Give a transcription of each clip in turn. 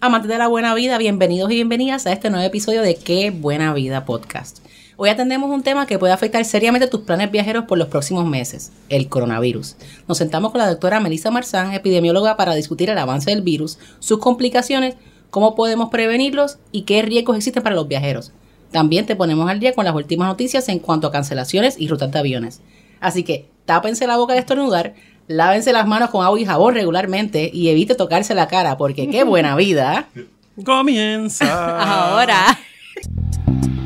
Amantes de la buena vida, bienvenidos y bienvenidas a este nuevo episodio de Qué Buena Vida Podcast. Hoy atendemos un tema que puede afectar seriamente tus planes viajeros por los próximos meses, el coronavirus. Nos sentamos con la doctora Melissa Marzán, epidemióloga, para discutir el avance del virus, sus complicaciones, cómo podemos prevenirlos y qué riesgos existen para los viajeros. También te ponemos al día con las últimas noticias en cuanto a cancelaciones y rutas de aviones. Así que tápense la boca de estornudar, lávense las manos con agua y jabón regularmente y evite tocarse la cara porque qué buena vida. Comienza. Ahora.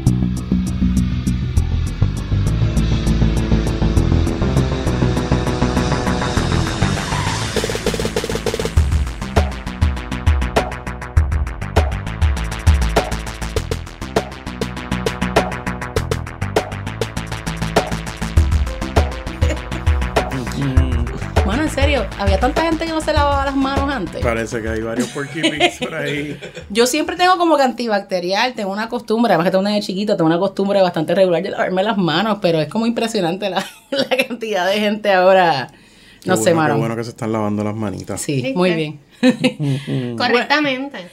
Había tanta gente que no se lavaba las manos antes. Parece que hay varios porky pigs por ahí. Yo siempre tengo como que antibacterial, tengo una costumbre, además que tengo una de chiquito, tengo una costumbre bastante regular de lavarme las manos, pero es como impresionante la, la cantidad de gente ahora. No Qué sé, bueno, mano. Qué bueno que se están lavando las manitas. Sí, muy bien. Correctamente.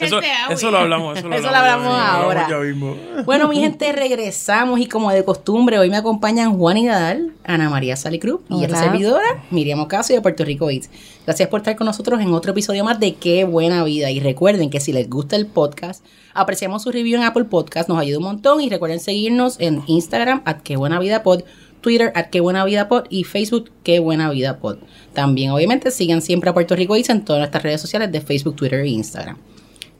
Eso, este eso lo hablamos, eso lo Eso lo hablamos, ahora. ya mismo. Bueno, mi gente, regresamos y como de costumbre, hoy me acompañan Juan y Nadal, Ana María Salicruz y esta servidora, Miriam Ocasio de Puerto Rico Eats. Gracias por estar con nosotros en otro episodio más de Qué Buena Vida. Y recuerden que si les gusta el podcast, apreciamos su review en Apple Podcast, nos ayuda un montón. Y recuerden seguirnos en Instagram, at Qué Buena Vida Pod, Twitter, at Qué Buena Vida Pod y Facebook, Qué Buena Vida Pod. También, obviamente, sigan siempre a Puerto Rico Eats en todas nuestras redes sociales de Facebook, Twitter e Instagram.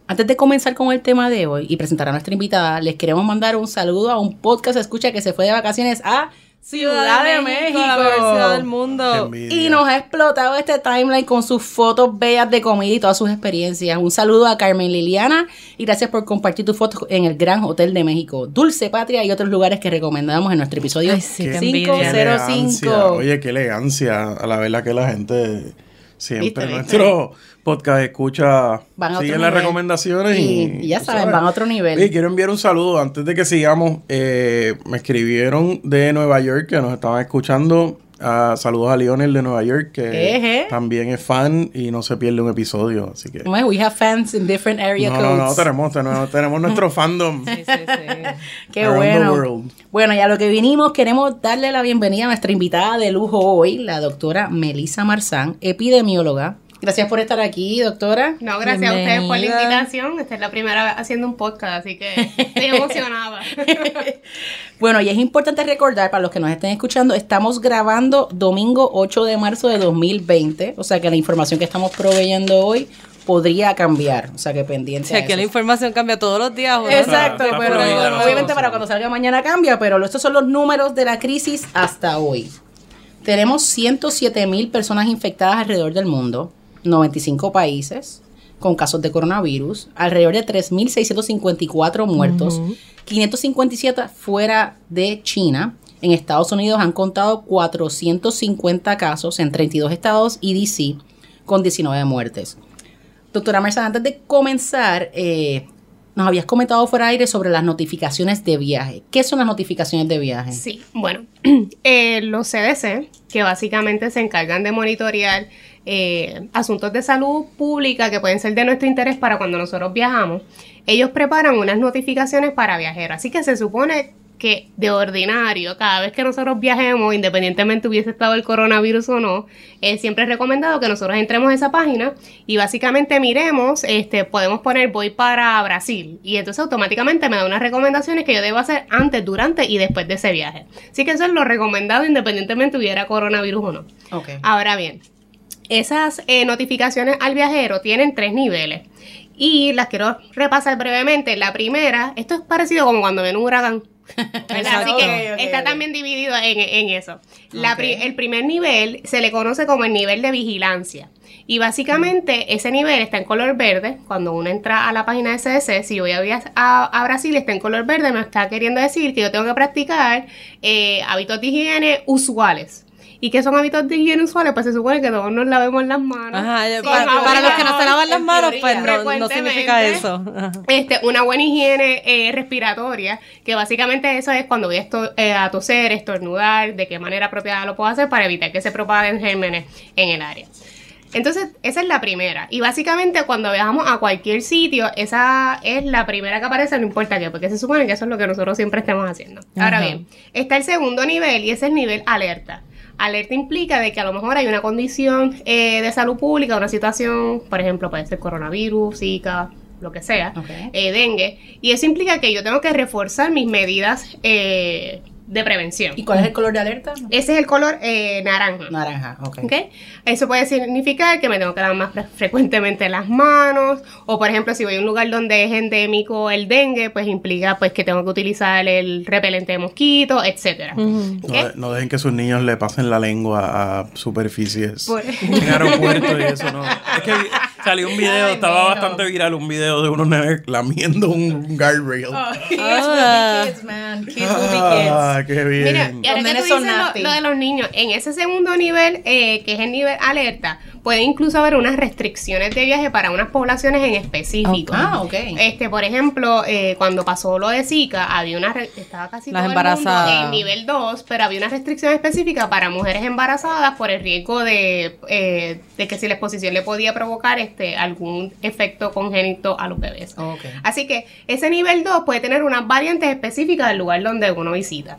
Antes de comenzar con el tema de hoy y presentar a nuestra invitada, les queremos mandar un saludo a un podcast escucha que se fue de vacaciones a Ciudad de México. la mejor ciudad del mundo. Y nos ha explotado este timeline con sus fotos bellas de comida y todas sus experiencias. Un saludo a Carmen Liliana y gracias por compartir tus fotos en el Gran Hotel de México, Dulce Patria y otros lugares que recomendamos en nuestro episodio Ay, sí, qué Qué 505. elegancia. 505. Oye, qué elegancia. A la verdad que la gente siempre ¿Viste, nuestro podcast escucha siguen las recomendaciones y, ya saben, sabes. van a otro nivel. Y quiero enviar un saludo antes de que sigamos. eh, me escribieron de Nueva York que nos estaban escuchando. Ah, saludos a Lionel de Nueva York que Eje. también es fan y no se pierde un episodio. Así que Well, we have fans in different area no, no, tenemos, tenemos, tenemos nuestro fandom. Sí, sí, sí. Qué bueno. world. Bueno, y a lo que vinimos, queremos darle la bienvenida a nuestra invitada de lujo hoy, la doctora Melissa Marzán, epidemióloga. Gracias por estar aquí, doctora. No, gracias a ustedes por la invitación. Esta es la primera vez haciendo un podcast, así que estoy emocionada. Bueno, y es importante recordar para los que nos estén escuchando, estamos grabando domingo 8 de marzo de 2020, o sea que la información que estamos proveyendo hoy podría cambiar, o sea que pendiente. O sea, a que eso. la información cambia todos los días. Exacto, pero obviamente para cuando salga mañana cambia, pero estos son los números de la crisis hasta hoy. Tenemos 107 mil personas infectadas alrededor del mundo, 95 países con casos de coronavirus, alrededor de 3.654 muertos, 557 fuera de China. En Estados Unidos han contado 450 casos en 32 estados y DC con 19 muertes. Doctora Mercedes, antes de comenzar, eh, nos habías comentado fuera de aire sobre las notificaciones de viaje. ¿Qué son las notificaciones de viaje? Sí, bueno, eh, los CDC, que básicamente se encargan de monitorear eh, asuntos de salud pública que pueden ser de nuestro interés para cuando nosotros viajamos, ellos preparan unas notificaciones para viajeros. Así que se supone que de ordinario, cada vez que nosotros viajemos, independientemente hubiese estado el coronavirus o no, eh, siempre es recomendado que nosotros entremos a esa página y básicamente miremos, este, podemos poner voy para Brasil y entonces automáticamente me da unas recomendaciones que yo debo hacer antes, durante y después de ese viaje. Así que eso es lo recomendado independientemente hubiera coronavirus o no. Ok. Ahora bien, esas eh, notificaciones al viajero tienen tres niveles. Y las quiero repasar brevemente. La primera, esto es parecido como cuando ven un huracán. Así que está también dividido en, en eso. La pri- Ok. el primer nivel se le conoce como el nivel de vigilancia. Y básicamente ese nivel está en color verde. Cuando uno entra a la página de CDC, si yo voy a, a, a Brasil está en color verde, me está queriendo decir que yo tengo que practicar eh, hábitos de higiene usuales. ¿Y qué son hábitos de higiene usuales? Pues se supone que todos nos lavemos las manos. Ajá, para, los que no se lavan las manos, pues no, significa eso. Este, una buena higiene eh, respiratoria, que básicamente eso es cuando voy a, esto- eh, a toser, estornudar, de qué manera apropiada lo puedo hacer para evitar que se propaguen gérmenes en el área. Entonces, esa es la primera. Y básicamente cuando viajamos a cualquier sitio, esa es la primera que aparece, no importa qué, porque se supone que eso es lo que nosotros siempre estamos haciendo. Ahora Ajá. bien, está el segundo nivel y ese es el nivel alerta. Alerta implica de que a lo mejor hay una condición eh, de salud pública, una situación, por ejemplo, puede ser coronavirus, Zika, lo que sea, eh, dengue, y eso implica que yo tengo que reforzar mis medidas eh, de prevención. ¿Y cuál es el color de alerta? Ese es el color eh, naranja. Naranja, ok. ¿Ok? Eso puede significar que me tengo que lavar más fre- frecuentemente las manos, o por ejemplo, si voy a un lugar donde es endémico el dengue, pues implica pues que tengo que utilizar el repelente de mosquitos, etcétera. ¿Ok? No, no dejen que sus niños le pasen la lengua a superficies Por- en aeropuertos y eso, ¿no? Es que salió un video, Ay, estaba bastante viral, un video de unos nenes lamiendo un guardrail. Kids Ah. will be kids, man. Kids will be kids. Ah, qué bien. Mira, y ahora que tú dices lo de los niños, en ese segundo nivel, eh, que es el nivel alerta, puede incluso haber unas restricciones de viaje para unas poblaciones en específico. Ah, ok. Este, por ejemplo, eh, cuando pasó lo de Zika, había una estaba casi Las todo el mundo en nivel 2, pero había una restricción específica para mujeres embarazadas por el riesgo de, eh, de que si la exposición le podía provocar este algún efecto congénito a los bebés. Ok. Así que ese nivel 2 puede tener unas variantes específicas del lugar donde uno visita.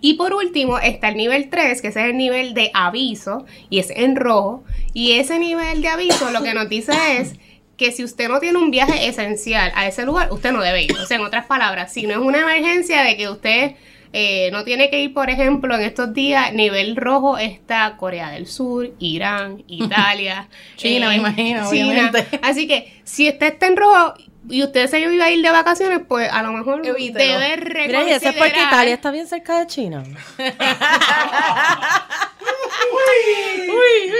Y por último está el nivel 3, que ese es el nivel de aviso, y es en rojo. Y ese nivel de aviso lo que nos dice es que si usted no tiene un viaje esencial a ese lugar, usted no debe ir. O sea, en otras palabras, si no es una emergencia de que usted eh, no tiene que ir, por ejemplo, en estos días, nivel rojo está Corea del Sur, Irán, Italia, eh, China, me imagino, China. obviamente. Así que si usted está en rojo y usted se iba a ir de vacaciones, pues a lo mejor Evítelo. debe Mira, y eso es porque reconsiderar- Italia está bien cerca de China.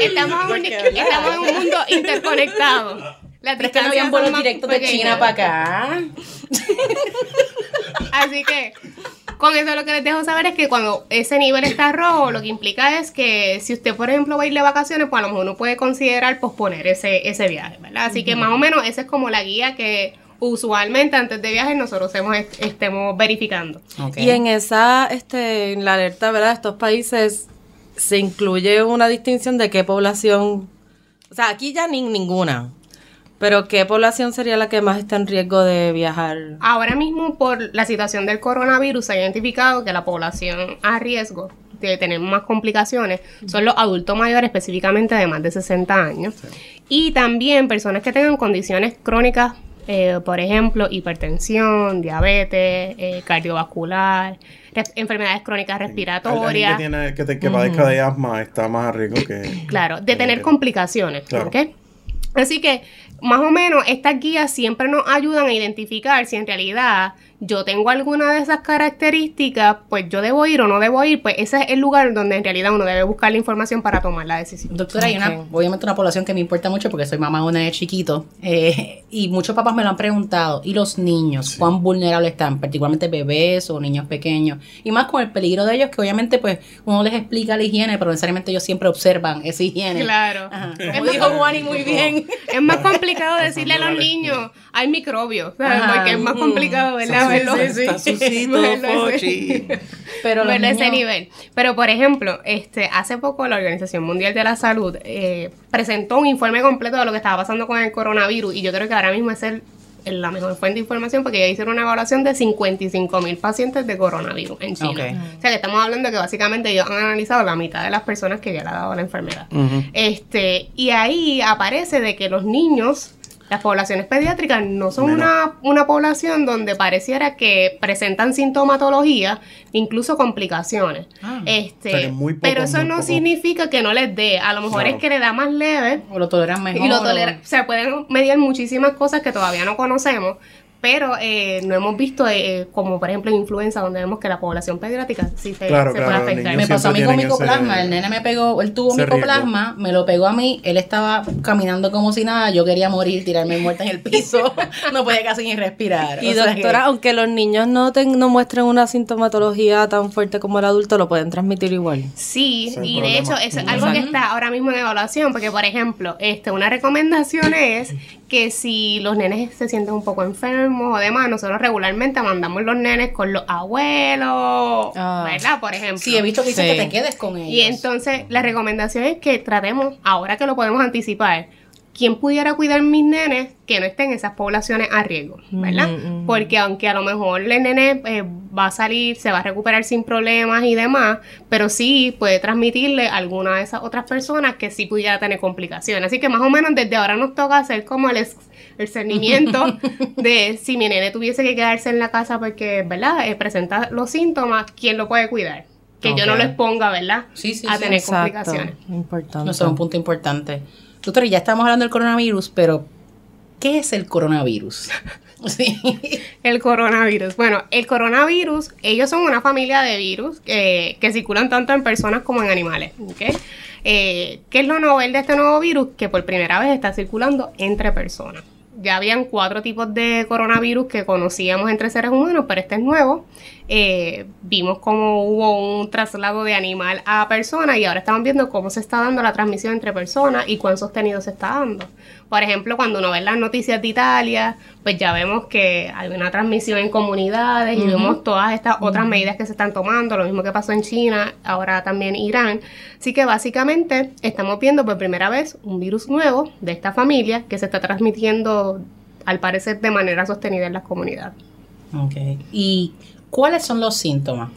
Estamos, en un, estamos en un mundo interconectado. Las Pero es que no habían vuelos directos de. China para acá. Así que con eso lo que les dejo saber es que cuando ese nivel está rojo, lo que implica es que si usted, por ejemplo, va a ir de vacaciones, pues a lo mejor uno puede considerar posponer ese, ese viaje, ¿verdad? Así que más o menos esa es como la guía que usualmente antes de viajes nosotros hemos, estemos verificando. Y en esa, este, en la alerta, ¿verdad? De estos países se incluye una distinción de qué población, o sea, aquí ya ni ninguna, pero qué población sería la que más está en riesgo de viajar. Ahora mismo, por la situación del coronavirus, se ha identificado que la población a riesgo de tener más complicaciones son los adultos mayores, específicamente de más de 60 años, y también personas que tengan condiciones crónicas, eh, por ejemplo, hipertensión, diabetes, eh, cardiovascular, res- enfermedades crónicas Alguien respiratorias. que, tiene, que, te- que padezca de asma está más a riesgo que... Claro, de tener complicaciones. Claro. ¿ok? Así que, más o menos, estas guías siempre nos ayudan a identificar si en realidad yo tengo alguna de esas características, pues yo debo ir o no debo ir, pues ese es el lugar donde en realidad uno debe buscar la información para tomar la decisión. Doctora, hay una, obviamente una población que me importa mucho porque soy mamá de una de chiquito eh, y muchos papás me lo han preguntado. ¿Y los niños? ¿Cuán vulnerables están? Particularmente bebés o niños pequeños. Y más con el peligro de ellos que obviamente pues uno les explica la higiene, pero necesariamente ellos siempre observan esa higiene. Claro. Ajá. Es Como dijo Juani muy bien. Es más complicado decirle a los niños, hay microbios, ¿sabes? Ajá. porque es más complicado, ¿verdad? Está sucito, verlo ese-. Pero ese nivel. Pero, por ejemplo, este, hace poco la Organización Mundial de la Salud eh, presentó un informe completo de lo que estaba pasando con el coronavirus y yo creo que ahora mismo es el, el- la mejor fuente de información porque ya hicieron una evaluación de 55 mil pacientes de coronavirus en China. O sea que estamos hablando de que básicamente ellos han analizado la mitad de las personas que ya le ha dado la enfermedad. Este, y ahí aparece de que los niños, las poblaciones pediátricas, no son una, una población donde pareciera que presentan sintomatología, incluso complicaciones. Ah. este, O muy poco, pero eso muy no poco. significa que no les dé. A lo mejor Claro. es que le da más leve O lo toleran mejor. y lo o- toleran. Se pueden medir muchísimas cosas que todavía no conocemos. Pero eh, no hemos visto, eh, como por ejemplo en influenza, donde vemos que la población pediátrica sí se, Claro, se claro, puede afectar. Me pasó a mí con tienen ese- micoplasma. El nene me pegó, él tuvo micoplasma, me lo pegó a mí. Él estaba caminando como si nada. Yo quería morir, tirarme muerta en el piso. no podía casi ni respirar. Y O sea que- doctora, aunque los niños no, ten- no muestren una sintomatología tan fuerte como el adulto, lo pueden transmitir igual. Sí, Sin y de problema. hecho es algo que está ahora mismo en evaluación, porque por ejemplo, este, una recomendación es que si los nenes se sienten un poco enfermos o demás, nosotros regularmente mandamos los nenes con los abuelos, Ah. ¿verdad? Por ejemplo. Sí, he visto que dicen Sí. que te quedes con ellos. Y entonces la recomendación es que tratemos, ahora que lo podemos anticipar, quién pudiera cuidar mis nenes que no estén en esas poblaciones a riesgo, ¿verdad? Mm, mm. Porque aunque a lo mejor el nene eh, va a salir, se va a recuperar sin problemas y demás, pero sí puede transmitirle a alguna de esas otras personas que sí pudiera tener complicaciones. Así que más o menos desde ahora nos toca hacer como el, el cernimiento de si mi nene tuviese que quedarse en la casa porque, ¿verdad? Eh, presenta los síntomas, ¿quién lo puede cuidar? Que yo no lo exponga, ¿verdad? Sí, sí, a sí. tener Exacto. complicaciones. Importante. No, eso es un punto importante. Doctor, ya estamos hablando del coronavirus, pero ¿qué es el coronavirus? Sí. El coronavirus. Bueno, el coronavirus, ellos son una familia de virus que, que circulan tanto en personas como en animales. ¿ok? Eh, ¿Qué es lo novel de este nuevo virus? Que por primera vez está circulando entre personas. Ya habían cuatro tipos de coronavirus que conocíamos entre seres humanos, pero este es nuevo. Eh, vimos cómo hubo un traslado de animal a persona y ahora estamos viendo cómo se está dando la transmisión entre personas y cuán sostenido se está dando. Por ejemplo, cuando uno ve las noticias de Italia, pues ya vemos que hay una transmisión en comunidades y vemos todas estas otras medidas que se están tomando, lo mismo que pasó en China, ahora también Irán. Así que básicamente estamos viendo por primera vez un virus nuevo de esta familia que se está transmitiendo al parecer de manera sostenida en las comunidades. Ok. ¿Y cuáles son los síntomas?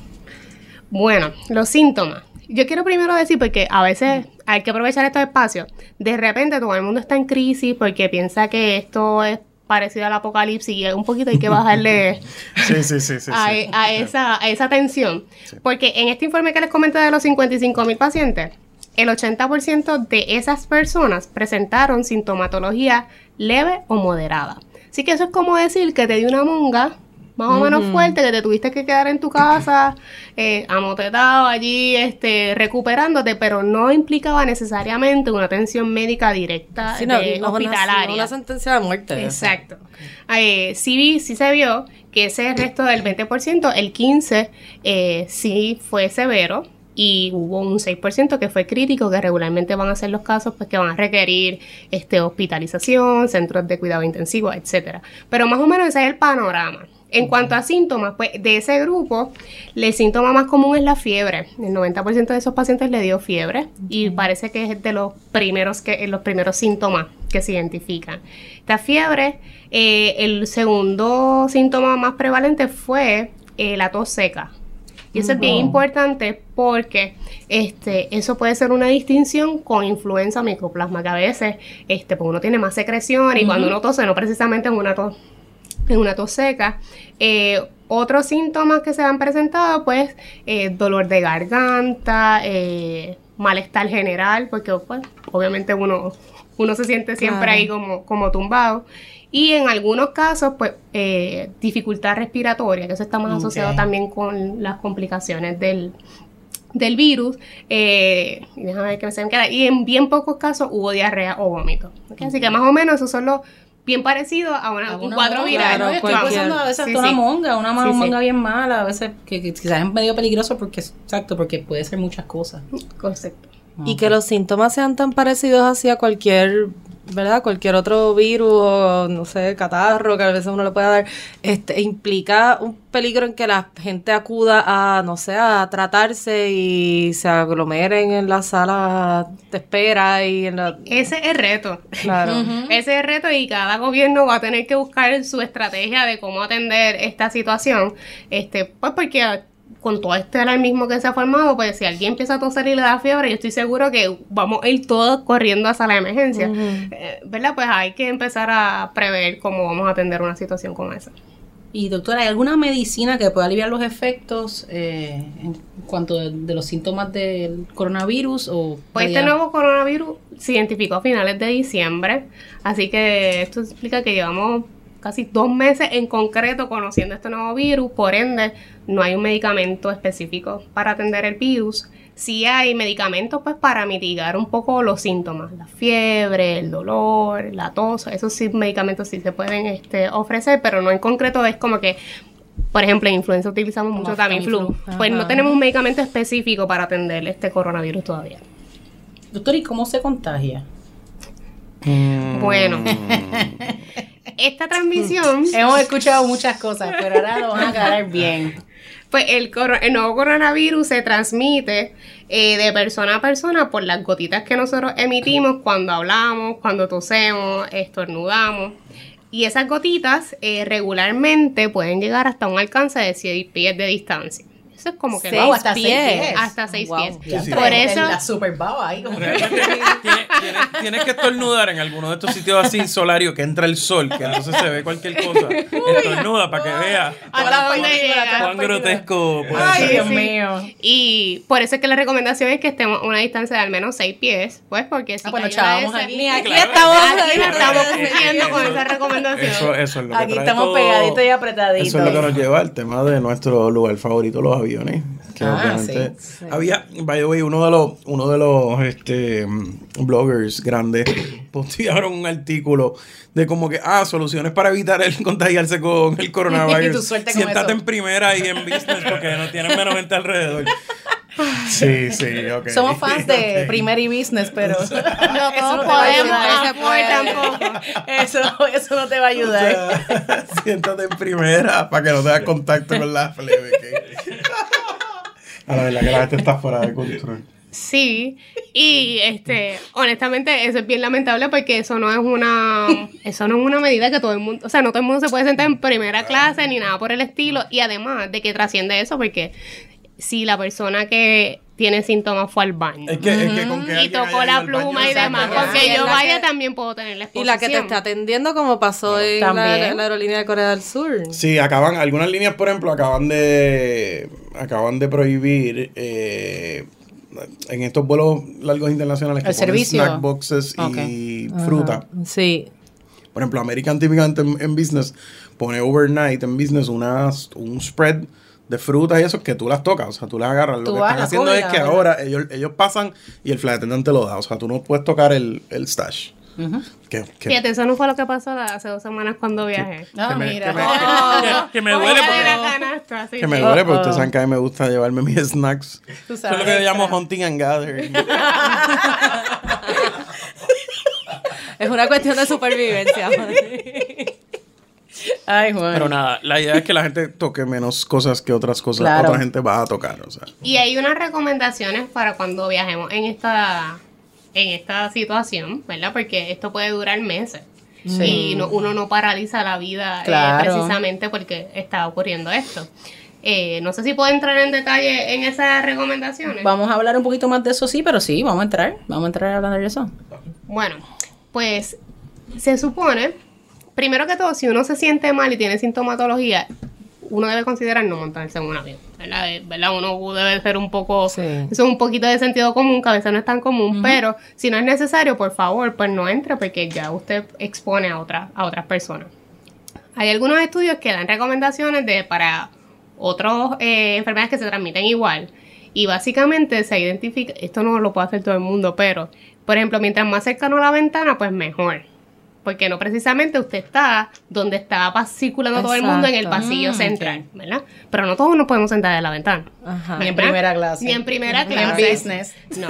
Bueno, los síntomas. Yo quiero primero decir, porque a veces hay que aprovechar estos espacios. De repente todo el mundo está en crisis porque piensa que esto es parecido al apocalipsis y un poquito hay que bajarle Sí, sí, sí, sí. a, sí. a esa, a esa tensión. Porque en este informe que les comenté de los 55 mil pacientes, el 80% de esas personas presentaron sintomatología leve o moderada. Así que eso es como decir que te dio una monga más o menos fuerte, que te tuviste que quedar en tu casa, eh, amotetado allí, este, recuperándote, pero no implicaba necesariamente una atención médica directa Sí, no, de no, no, hospitalaria. no una sentencia de muerte. Exacto. Eh, sí, vi- sí se vio que ese resto del 20%, el 15% eh, sí fue severo y hubo un 6% que fue crítico, que regularmente van a ser los casos pues, que van a requerir este, hospitalización, centros de cuidado intensivo, etcétera. Pero más o menos ese es el panorama. En cuanto a síntomas, pues de ese grupo, el síntoma más común es la fiebre. El 90% de esos pacientes le dio fiebre y parece que es de los primeros que los primeros síntomas que se identifican. Esta fiebre, eh, el segundo síntoma más prevalente fue eh, la tos seca. Y eso es bien importante porque este, eso puede ser una distinción con influenza micoplasma, que a veces este, pues uno tiene más secreción y cuando uno tose, no precisamente en una tos en una tos seca. Eh, otros síntomas que se han presentado, pues, eh, dolor de garganta, eh, malestar general, porque pues, obviamente uno, uno se siente siempre Claro. ahí como, como tumbado. Y en algunos casos, pues, eh, dificultad respiratoria, que eso está más asociado también con las complicaciones del, del virus. Eh, y déjame ver qué se me queda. Y en bien pocos casos hubo diarrea o vómito. Así que más o menos esos son los bien parecidos a, una- un Alguna cuadro monga, viral. ¿no? Claro, Estoy pensando a veces Sí, una sí. monga, una Sí, monga bien mala, a veces que, que quizás es medio peligroso porque, exacto, porque puede ser muchas cosas. Correcto. Y que los síntomas sean tan parecidos así a cualquier, ¿verdad? Cualquier otro virus o, no sé, catarro que a veces uno le pueda dar, este, implica un peligro en que la gente acuda a, no sé, a tratarse y se aglomeren en la sala de espera y en la... Ese es el reto. Claro. Ese es el reto y cada gobierno va a tener que buscar su estrategia de cómo atender esta situación. Este, pues porque con todo este alarmismo que se ha formado, pues si alguien empieza a toser y le da fiebre, yo estoy seguro que vamos a ir todos corriendo a sala de emergencia. Eh, ¿Verdad? Pues hay que empezar a prever cómo vamos a atender una situación como esa. Y doctora, ¿hay alguna medicina que pueda aliviar los efectos eh, en cuanto de, de los síntomas del coronavirus? O Pues este nuevo coronavirus se identificó a finales de diciembre, así que esto explica que llevamos casi dos meses en concreto conociendo este nuevo virus, por ende no hay un medicamento específico para atender el virus. Sí hay medicamentos pues para mitigar un poco los síntomas, la fiebre, el dolor, la tos, esos sí medicamentos sí se pueden este, ofrecer, pero no en concreto es como que por ejemplo, en influenza utilizamos Como mucho Tamiflu. Pues no tenemos un medicamento específico para atender este coronavirus todavía. Doctor, ¿y cómo se contagia? Bueno, esta transmisión, Hemos escuchado muchas cosas, pero ahora lo van a quedar bien. pues el, el nuevo coronavirus se transmite eh, de persona a persona por las gotitas que nosotros emitimos cuando hablamos, cuando tosemos, estornudamos. Y esas gotitas eh, regularmente pueden llegar hasta un alcance de 6 pies de distancia. Eso es como que Seis Wow, hasta seis pies. pies. hasta 6 Wow. pies. Sí, sí. Por eso, La super baba ahí. como que- tienes, tienes- tienes que estornudar en alguno de estos sitios así solarios que entra el sol, que entonces se ve cualquier cosa. Estornuda para que vea cuán grotesco puede Ay, ser. Dios mío. Y por eso es que la recomendación es que estemos a una distancia de al menos 6 pies, pues porque si Ah, chavamos de aquí. Ni aquí Claro. estamos. Aquí estamos cumpliendo con esa recomendación. Eso, eso es lo que Aquí estamos todo- pegaditos y apretaditos. Eso es lo que nos lleva al tema de nuestro lugar favorito, los aviones. Que Ah, obviamente sí, había, by the way, uno de los, uno de los este, bloggers grandes postearon un artículo de como que, ah, soluciones para evitar el contagiarse con el Y coronavirus. Siéntate eso. en primera y en business porque no tienes menos gente alrededor. Sí, sí, ok. Somos fans de Ok. Primary Business, pero no todos te va a podemos ayudar. apoyar tampoco. Eso, eso no te va a O ayudar. sea, siéntate en primera para que no tengas contacto con la plebe. A la verdad que la gente está fuera de control. Sí, y este, honestamente, eso es bien lamentable porque eso no es una, eso no es una medida que todo el mundo, o sea, no todo el mundo se puede sentar en primera clase ni nada por el estilo, y además de que trasciende eso, porque si la persona que tiene síntomas fue al baño Es que, es que con que y tocó la baño pluma y demás, porque yo vaya que- también puedo tener la Y exposición. la que te está atendiendo, como pasó en la, aerolínea de Corea del Sur. Sí, acaban, algunas líneas, por ejemplo, acaban de acaban de prohibir eh, en estos vuelos largos internacionales que El ponen servicio. snack boxes y fruta. Sí. Por ejemplo, American típicamente en, en business pone overnight en business unas, un spread de frutas y eso que tú las tocas, o sea, tú las agarras. Lo Tú que vas, están haciendo coges, es que agarras. ahora ellos, ellos pasan y el flight attendant te lo da, o sea, tú no puedes tocar el, el stash. que, que- Fíjate, eso no fue lo que pasó hace dos semanas cuando viajé. Que me- mira. que me- Oh, que- que duele porque- sí, que me duele, porque Oh, ustedes oh. saben que a mí me gusta llevarme mis snacks. Tú Eso es sabes, lo que yo llamo hunting and gathering. Es una cuestión de supervivencia. Ay, Juan. Pero nada, la idea es que la gente toque menos cosas que otras cosas Claro. otra gente va a tocar. O sea. Y hay unas recomendaciones para cuando viajemos en esta, en esta situación, ¿verdad? Porque esto puede durar meses. Y no- uno no paraliza la vida eh, precisamente porque está ocurriendo esto. Eh, no sé si puedo entrar en detalle en esas recomendaciones. Vamos a hablar un poquito más de eso, sí, pero sí, vamos a entrar. Vamos a entrar a hablar de eso. Bueno, pues se supone, primero que todo, si uno se siente mal y tiene sintomatología, uno debe considerar no montarse en un avión, ¿verdad? Eh, ¿verdad? Uno debe ser un poco, Sí. eso es un poquito de sentido común, que a veces no es tan común, pero si no es necesario, por favor, pues no entre porque ya usted expone a, otras a otras personas. Hay algunos estudios que dan recomendaciones de para otras enfermedades que se transmiten igual. Y básicamente se identifica, esto no lo puede hacer todo el mundo, pero, por ejemplo, mientras más cercano a la ventana, pues mejor. Porque no precisamente usted está donde está circulando todo el mundo en el pasillo Mm, central, ¿verdad? Pero no todos nos podemos sentar en la ventana. Ajá. Ni en primera clase. Ni en primera Ni en clase. business. No.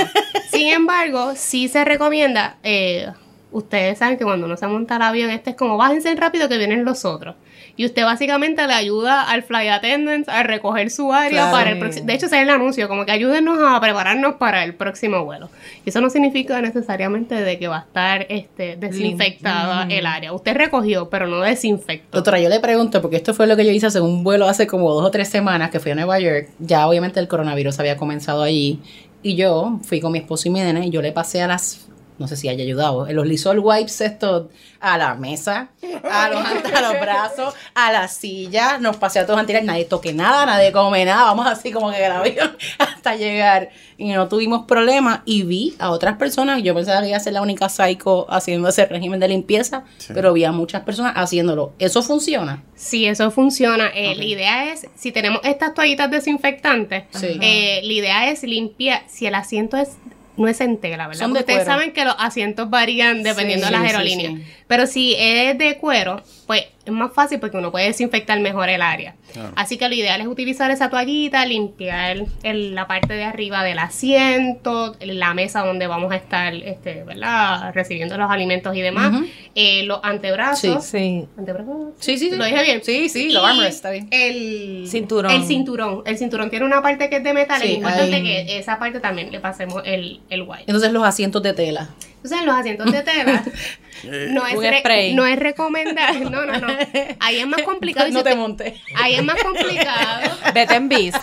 Sin embargo, sí se recomienda, eh, ustedes saben que cuando uno se monta al avión, este es como bájense rápido que vienen los otros. Y usted básicamente le ayuda al flight attendant a recoger su área Claro. para el próximo. De hecho, ese es el anuncio, como que ayúdenos a prepararnos para el próximo vuelo. Y eso no significa necesariamente de que va a estar este, desinfectada el área. Usted recogió, pero no desinfectó. Doctora, yo le pregunto, porque esto fue lo que yo hice hace un vuelo hace como dos o tres semanas que fui a Nueva York. Ya obviamente el coronavirus había comenzado allí. Y yo fui con mi esposo y mi nene y yo le pasé a las, no sé si haya ayudado, los Lysol wipes estos a la mesa, a los, a los brazos, a la silla. Nos pasé a todos a tirar, nadie toque nada, nadie come nada. Vamos así como que el avión hasta llegar. Y no tuvimos problemas. Y vi a otras personas, yo pensaba que iba a ser la única psycho haciendo ese régimen de limpieza, Sí. pero vi a muchas personas haciéndolo. ¿Eso funciona? Sí, eso funciona. Eh, La idea es, si tenemos estas toallitas desinfectantes, Sí. eh, la idea es limpiar, si el asiento es no es en tela, ¿verdad? Son de Porque ustedes cuero. saben que los asientos varían dependiendo Sí, de las sí, aerolíneas. sí. Pero si es de cuero, pues es más fácil porque uno puede desinfectar mejor el área. Claro. Así que lo ideal es utilizar esa toallita, limpiar el- la parte de arriba del asiento, la mesa donde vamos a estar, este, ¿verdad? Recibiendo los alimentos y demás. Ujú. Eh, los antebrazos. Sí. ¿Antebrazos? Sí, sí, sí. ¿Lo dije bien? Sí, sí, lo armrest, está bien. El Cinturón. El cinturón. El cinturón tiene una parte que es de metal. Sí, es importante ahí. que esa parte también le pasemos el, el white. Entonces los asientos de tela. Entonces, en los asientos de tela, no es, Un re- spray. no es recomendable. No, no, no. Ahí es más complicado. no te montes. Ahí es más complicado. Vete en business.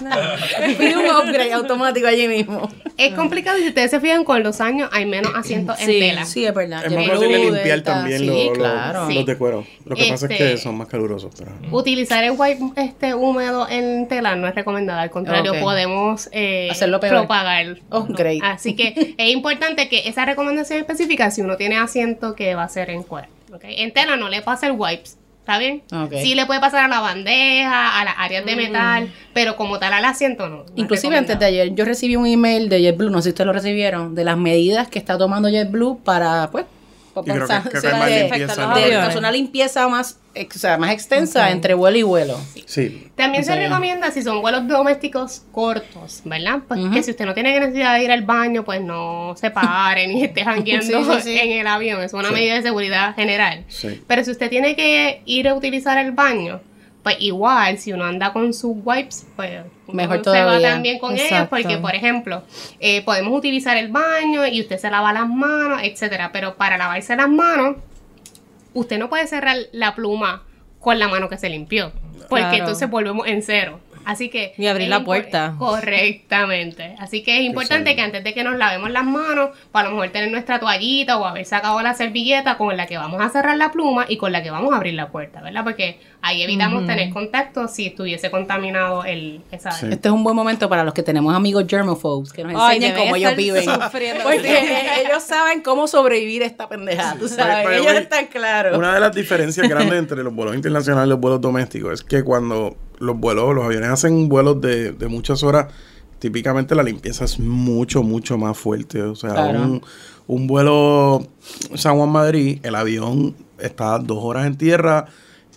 Pide un upgrade automático allí mismo. Es complicado y si ustedes se fijan con los años hay menos asientos Sí, en tela. Sí, es verdad. Es más fácil limpiar también sí, los, claro. de cuero. Lo que pasa es que Este- son más calurosos. Pero... Utilizar el white este húmedo en tela no es recomendado, al contrario, podemos eh, Hacerlo peor. propagar. Oh, great. Así que es importante que esa recomendación específica, si uno tiene asiento, que va a ser en cuero. ¿ok? En tela no le pasa el wipes, ¿está bien? Sí le puede pasar a la bandeja, a las áreas de metal, pero como tal al asiento no. no Inclusive antes de ayer yo recibí un email de JetBlue, no sé si ustedes lo recibieron, de las medidas que está tomando JetBlue para, pues, Y creo que- pasar- que o sea, hay más de- limpieza en los de- aviones. hacer una limpieza más, ex- o sea, más extensa entre vuelo y vuelo. Sí. También se recomienda si son vuelos domésticos cortos, ¿verdad? Pues que si usted no tiene necesidad de ir al baño, pues no se pare ni esté jangueando Sí, sí, sí. en el avión. Es una Sí. medida de seguridad general. Sí. Pero si usted tiene que ir a utilizar el baño, pues igual, si uno anda con sus wipes, pues Mejor se va todavía. también con ellos, Exacto. porque por ejemplo, eh, podemos utilizar el baño y usted se lava las manos, etcétera. Pero para lavarse las manos, usted no puede cerrar la pluma con la mano que se limpió, porque Claro. entonces volvemos en cero. Así que Ni abrir la puerta. Correctamente. Así que es importante que antes de que nos lavemos las manos, para a lo mejor tener nuestra toallita o haber sacado la servilleta con la que vamos a cerrar la pluma y con la que vamos a abrir la puerta, ¿verdad? Porque ahí evitamos tener contacto si estuviese contaminado el esa Sí. Este es un buen momento para los que tenemos amigos germophobes, que nos enseñen cómo ellos viven. Porque ellos saben cómo sobrevivir esta pendejada, tú sabes. By the ellos están claros. Una de las diferencias grandes entre los vuelos internacionales y los vuelos domésticos es que cuando los vuelos, los aviones hacen vuelos de, de muchas horas, típicamente la limpieza es mucho, mucho más fuerte. O sea, Claro. un, un vuelo San Juan Madrid, el avión está dos horas en tierra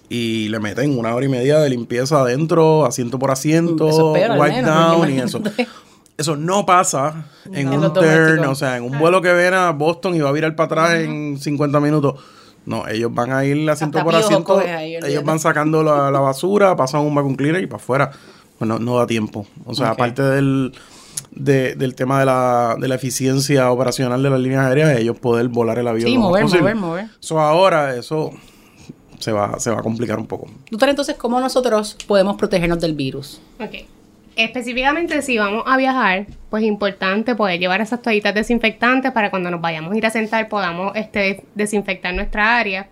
y le meten una hora y media de limpieza adentro, asiento por asiento, Eso wipe menos, down y eso. Eso no pasa en un turn, o sea, en un vuelo que viene a Boston y va a virar para atrás en 50 minutos. No, ellos van a ir asiento Hasta por asiento. ahí, ellos van sacando la, la basura, pasan un vacuum cleaner y para afuera. Pues no, da tiempo. O sea, aparte del, de- del tema de la, de la eficiencia operacional de las líneas aéreas, ellos poder volar el avión. Sí, mover, posible. mover, mover. So, ahora eso se va, se va a complicar un poco. Doctor, entonces, ¿cómo nosotros podemos protegernos del virus? Ok. Específicamente si vamos a viajar, pues es importante poder llevar esas toallitas desinfectantes para cuando nos vayamos a ir a sentar podamos este, desinfectar nuestra área.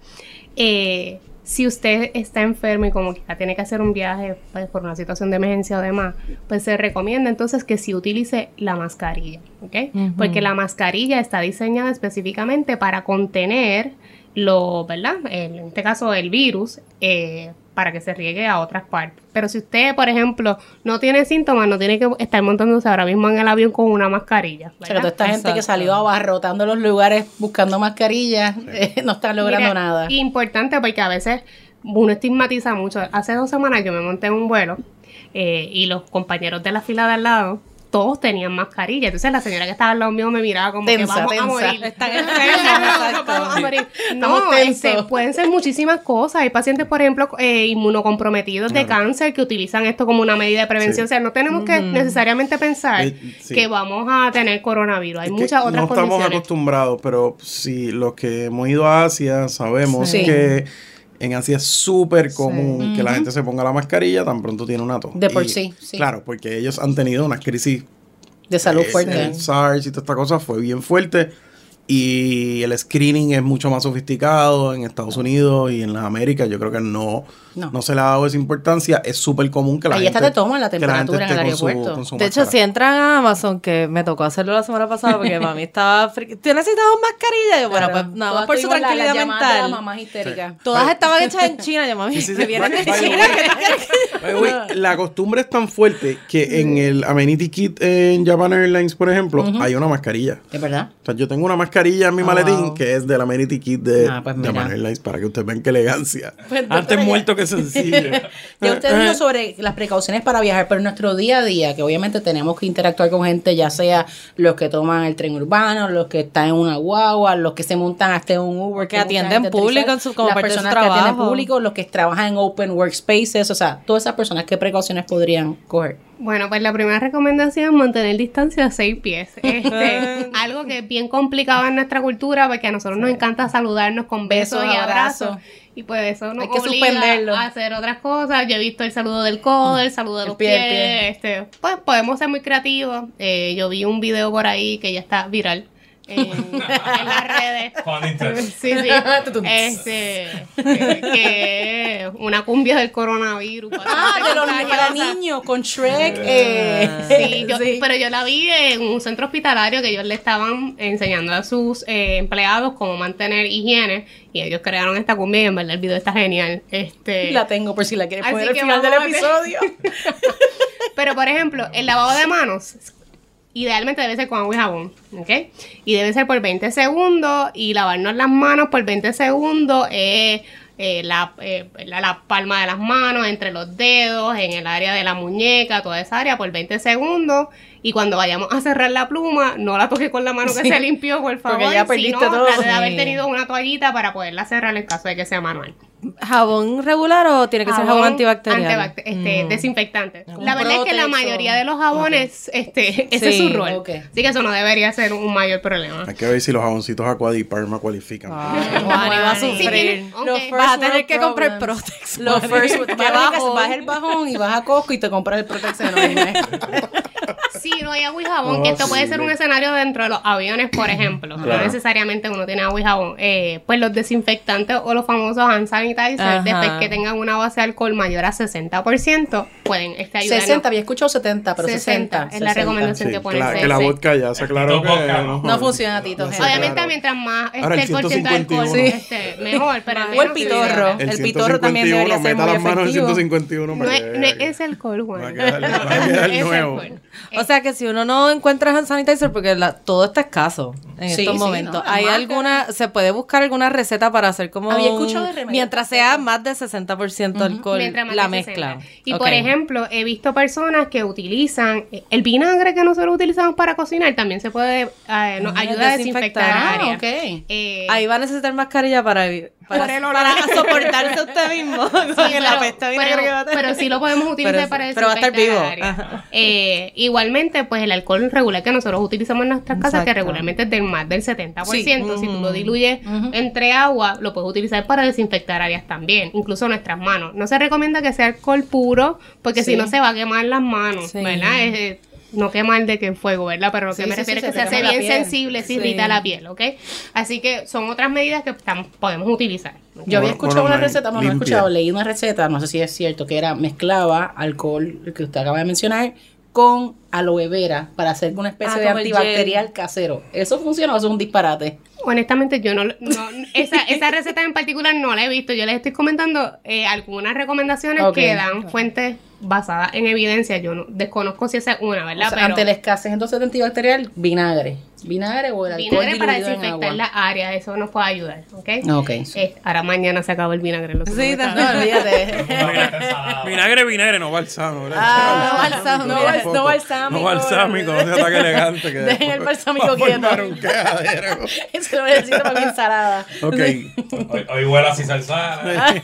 Eh, si usted está enfermo y como quizá tiene que hacer un viaje pues, por una situación de emergencia o demás, pues se recomienda entonces que sí utilice la mascarilla, ¿ok? Porque la mascarilla está diseñada específicamente para contener lo, ¿verdad? El- en este caso el virus, eh, para que se riegue a otras partes. Pero si usted, por ejemplo, no tiene síntomas, no tiene que estar montándose ahora mismo en el avión con una mascarilla. O sea, que toda esta gente que salió abarrotando los lugares buscando mascarillas eh, no está logrando Mira, nada. Importante porque a veces uno estigmatiza mucho. Hace dos semanas yo me monté en un vuelo eh, y los compañeros de la fila de al lado todos tenían mascarilla. Entonces la señora que estaba al lado mío me miraba como que Tensa, vamos tensa. a morir. Están enfermos. Vamos a morir. Estamos No, este, pueden ser muchísimas cosas. Hay pacientes, por ejemplo, eh, inmunocomprometidos de cáncer que utilizan esto como una medida de prevención. Sí. O sea, no tenemos que necesariamente pensar Eh, sí. que vamos a tener coronavirus. Hay Es que muchas otras no estamos condiciones. acostumbrados, pero si los que hemos ido a Asia sabemos Sí. que en Asia es súper común que la gente se ponga la mascarilla tan pronto tiene una tos. De por Y, sí, sí. Claro, porque ellos han tenido unas crisis. De salud eh, fuerte. El SARS y toda esta cosa fue bien fuerte. Y el screening es mucho más sofisticado en Estados Unidos y en las Américas. Yo creo que no, No. no. se le ha dado esa importancia. Es súper común que la Ahí gente. hasta te toman la que la temperatura en el con su- aeropuerto. con su De hecho, si entran a Amazon, que me tocó hacerlo la semana pasada porque mami estaba... fri- ¿Tú necesitas mascarilla? Y yo, bueno, Claro. pues nada más por su la- tranquilidad llamadas de mental. las mamás histéricas. Todas estaban hechas en China. Yo, mami, Sí, sí, sí. vienen de China. la costumbre es tan fuerte que en el Amenity Kit en Japan Airlines, por ejemplo, hay una mascarilla. ¿Es verdad? O sea, yo tengo una mascarilla en mi Oh, maletín, wow. que es del Amenity Kit de, Ah, pues de. Manuel Airlines, para que ustedes vean qué elegancia. Pues, Antes muerto que sencillo. Ya usted dijo sobre las precauciones para viajar, pero en nuestro día a día, que obviamente tenemos que interactuar con gente, ya sea los que toman el tren urbano, los que están en una guagua, los que se montan hasta en un Uber, Que atienden gente público utiliza, en su- como las parte de su personas que atienden público, los que trabajan en open workspaces, o sea, todas esas personas, ¿qué precauciones podrían coger? Bueno, pues la primera recomendación es mantener distancia a seis pies. Este, algo que es bien complicado en nuestra cultura porque a nosotros nos encanta saludarnos con besos, Besos, y abrazos. abrazos. Y pues eso nos Hay que obliga suspenderlo. a hacer otras cosas. Yo he visto el saludo del codo, el saludo de El los pie, pies. pie. Este, pues podemos ser muy creativos. Eh, yo vi un video por ahí que ya está viral. En, en las redes. Sí, sí. Este, que es una cumbia del coronavirus. Ah, de los para niños, con Shrek. eh, Sí, yo- sí. pero yo la vi en un centro hospitalario que ellos le estaban enseñando a sus eh, empleados cómo mantener higiene y ellos crearon esta cumbia y en verdad el video está genial. Este, La tengo por si la quieres poner al que final del episodio. Pero por ejemplo, el lavado de manos idealmente debe ser con agua y jabón, ¿ok? Y debe ser por 20 segundos y lavarnos las manos por 20 segundos. eh, eh, la, eh, la, la palma de las manos, entre los dedos, en el área de la muñeca, toda esa área por 20 segundos. Y cuando vayamos a cerrar la pluma, no la toque con la mano que Sí. se limpió, por favor. Porque ya perdiste sino todo. de haber tenido una toallita para poderla cerrar en caso de que sea manual. ¿Jabón regular o tiene que ser jabón antibacterial? antibac- este, Mm. desinfectante. Un La verdad es que la mayoría de los jabones, este, ese es su rol. ok. Así que eso no debería ser un mayor problema. Hay que ver si los jaboncitos Aquadiparma cualifican. Ay, Juan, iba a sufrir. Vas a tener que comprar. Protex. Los first vas, el bajón y vas a Costco y te compras el Protex enorme. Sí, no hay agua y jabón, que esto sí, puede ser un escenario dentro de los aviones, por ejemplo. No necesariamente uno tiene agua y jabón. Eh, pues los desinfectantes o los famosos hand sanitizer, Ajá. después que tengan una base de alcohol mayor a 60%, pueden este, ayudarnos. 60, había escuchado 70, pero 60. 60, es la 60. recomendación Sí, que ponen. claro, que la vodka ya se aclaró que ¿no? No funciona, Tito. Obviamente, mientras más este, Ahora, el el por ciento de alcohol, 151. este, mejor. Pero O el pitorro. El pitorro también 151, debería ser meta muy las manos en efectivo. 151 No para es, que no es alcohol, Juan. nuevo. alcohol. O sea que si uno no encuentra hand sanitizer, porque la- todo está escaso en Sí, estos sí, momentos, ¿hay alguna, se puede buscar alguna receta para hacer como Había escuchado de mientras sea más de 60% alcohol, Mientras más la mezcla? 60. Y por ejemplo, he visto personas que utilizan eh, el vinagre que nosotros utilizamos para cocinar, también se puede, eh, nos Ah, ayuda a desinfectar desinfectar. Ah. Eh, Ahí va a necesitar mascarilla para, para, Por el olor. para soportarse usted mismo con Sí, el pero, apeste a vinagre pero- que va a tener. pero sí lo podemos utilizar Pero- para pero va a estar desinfectar vivo. áreas. Ajá. Eh, igualmente, pues el alcohol regular que nosotros utilizamos en nuestras casas, que regularmente es del más del 70%, Sí. si tú lo diluyes entre agua, lo puedes utilizar para desinfectar áreas también, incluso nuestras manos. No se recomienda que sea alcohol puro, porque Sí. si no se va a quemar las manos, Sí. ¿verdad? Es, no quemar de que en fuego, ¿verdad? Pero lo que Sí, me sí, refiero sí, es que se se hace bien piel. sensible, se Sí. irrita la piel, ¿ok? Así que son otras medidas que podemos utilizar. Yo había escuchado una receta, no, no he escuchado, leí una receta, no sé si es cierto, que era mezclaba alcohol, el que usted acaba de mencionar, con aloe vera para hacer una especie Ah, de antibacterial casero. ¿Eso funciona o eso es un disparate? Honestamente, yo no, no- esa, esa receta en particular no la he visto. Yo les estoy comentando eh, algunas recomendaciones que dan fuentes basadas en evidencia. Yo no, desconozco si esa es una, ¿verdad? O sea, Pero ante la escasez entonces de antibacterial, vinagre. Vinagre o el alcohol vinagre para desinfectar agua. las áreas, eso nos puede ayudar, ¿ok? Ok. Eh, ahora mañana se acaba el vinagre. Lo Sí. No, olvídate. Vinagre, vinagre, no balsamo. ¿verdad? Ah, no balsámico. No, bal- no balsámico. No balsámico, no se ataque elegante. Que Dejen el balsámico quieto. Eso lo necesito para mi ensalada. Ok. Hoy, hoy huele a Caesar salad.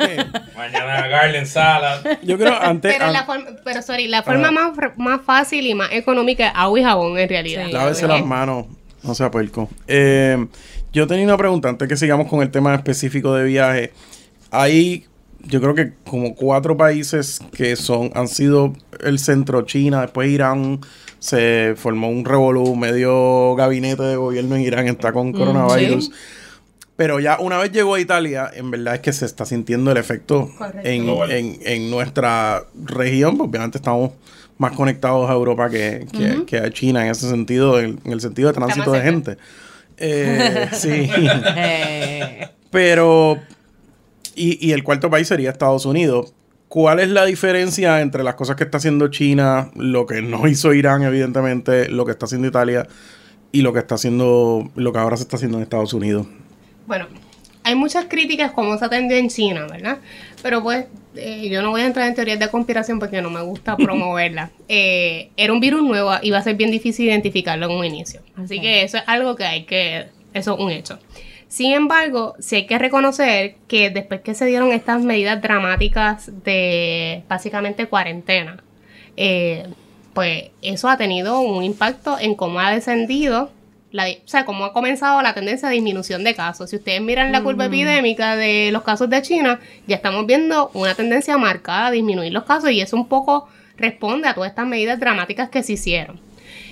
Mañana Garland salad. Yo creo antes. Pero, la forma, pero sorry, la forma más, más fácil y más económica es agua y jabón en realidad. Sí. Lávese las manos, no sea puerco. Eh, yo tenía una pregunta antes que sigamos con el tema específico de viaje. Hay, yo creo que como cuatro países que son han sido el centro China, después Irán se formó un revolú, medio gabinete de gobierno en Irán está con coronavirus. sí. Pero ya una vez llegó a Italia, en verdad es que se está sintiendo el efecto en, en- en nuestra región, porque obviamente estamos más conectados a Europa que, que- que a China en ese sentido, en, en el sentido de tránsito de gente. Eh, sí. Pero, y, y el cuarto país sería Estados Unidos. ¿Cuál es la diferencia entre las cosas que está haciendo China, lo que no hizo Irán, evidentemente, lo que está haciendo Italia y lo que está haciendo, lo que ahora se está haciendo en Estados Unidos. Bueno, hay muchas críticas como se atendió en China, ¿verdad? Pero pues eh, yo no voy a entrar en teorías de conspiración porque no me gusta promoverla. Eh, era un virus nuevo y va a ser bien difícil identificarlo en un inicio. Así que eso es algo que hay que, eso es un hecho. Sin embargo, sí hay que reconocer que después que se dieron estas medidas dramáticas de básicamente cuarentena, eh, pues eso ha tenido un impacto en cómo ha descendido, la, o sea, cómo ha comenzado la tendencia de disminución de casos. Si ustedes miran la curva epidémica de los casos de China, ya estamos viendo una tendencia marcada a disminuir los casos y eso un poco responde a todas estas medidas dramáticas que se hicieron.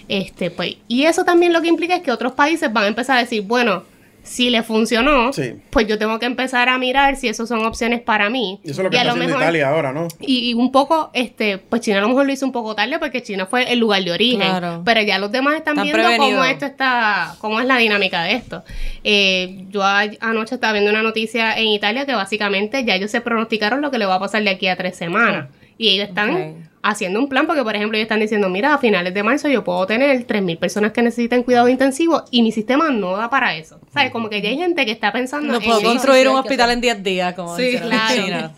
Este, pues, y eso también lo que implica es que otros países van a empezar a decir, bueno, si le funcionó, Sí. pues yo tengo que empezar a mirar si eso son opciones para mí. Y eso es lo que Y a está haciendo Italia ahora, ¿no? y, y un poco, este, pues China a lo mejor lo hizo un poco tarde porque China fue el lugar de origen. Claro. Pero ya los demás están, Están viendo cómo esto está, cómo es la dinámica de esto. Eh, yo a- anoche estaba viendo una noticia en Italia que básicamente ya ellos se pronosticaron lo que le va a pasar de aquí a tres semanas. Y ellos están. Haciendo un plan porque, por ejemplo, ellos están diciendo, mira, a finales de marzo yo puedo tener 3.000 personas que necesiten cuidado intensivo y mi sistema no da para eso. ¿Sabes? Como que ya hay gente que está pensando No puedo construir un hospital en 10 días, como Sí, claro. China.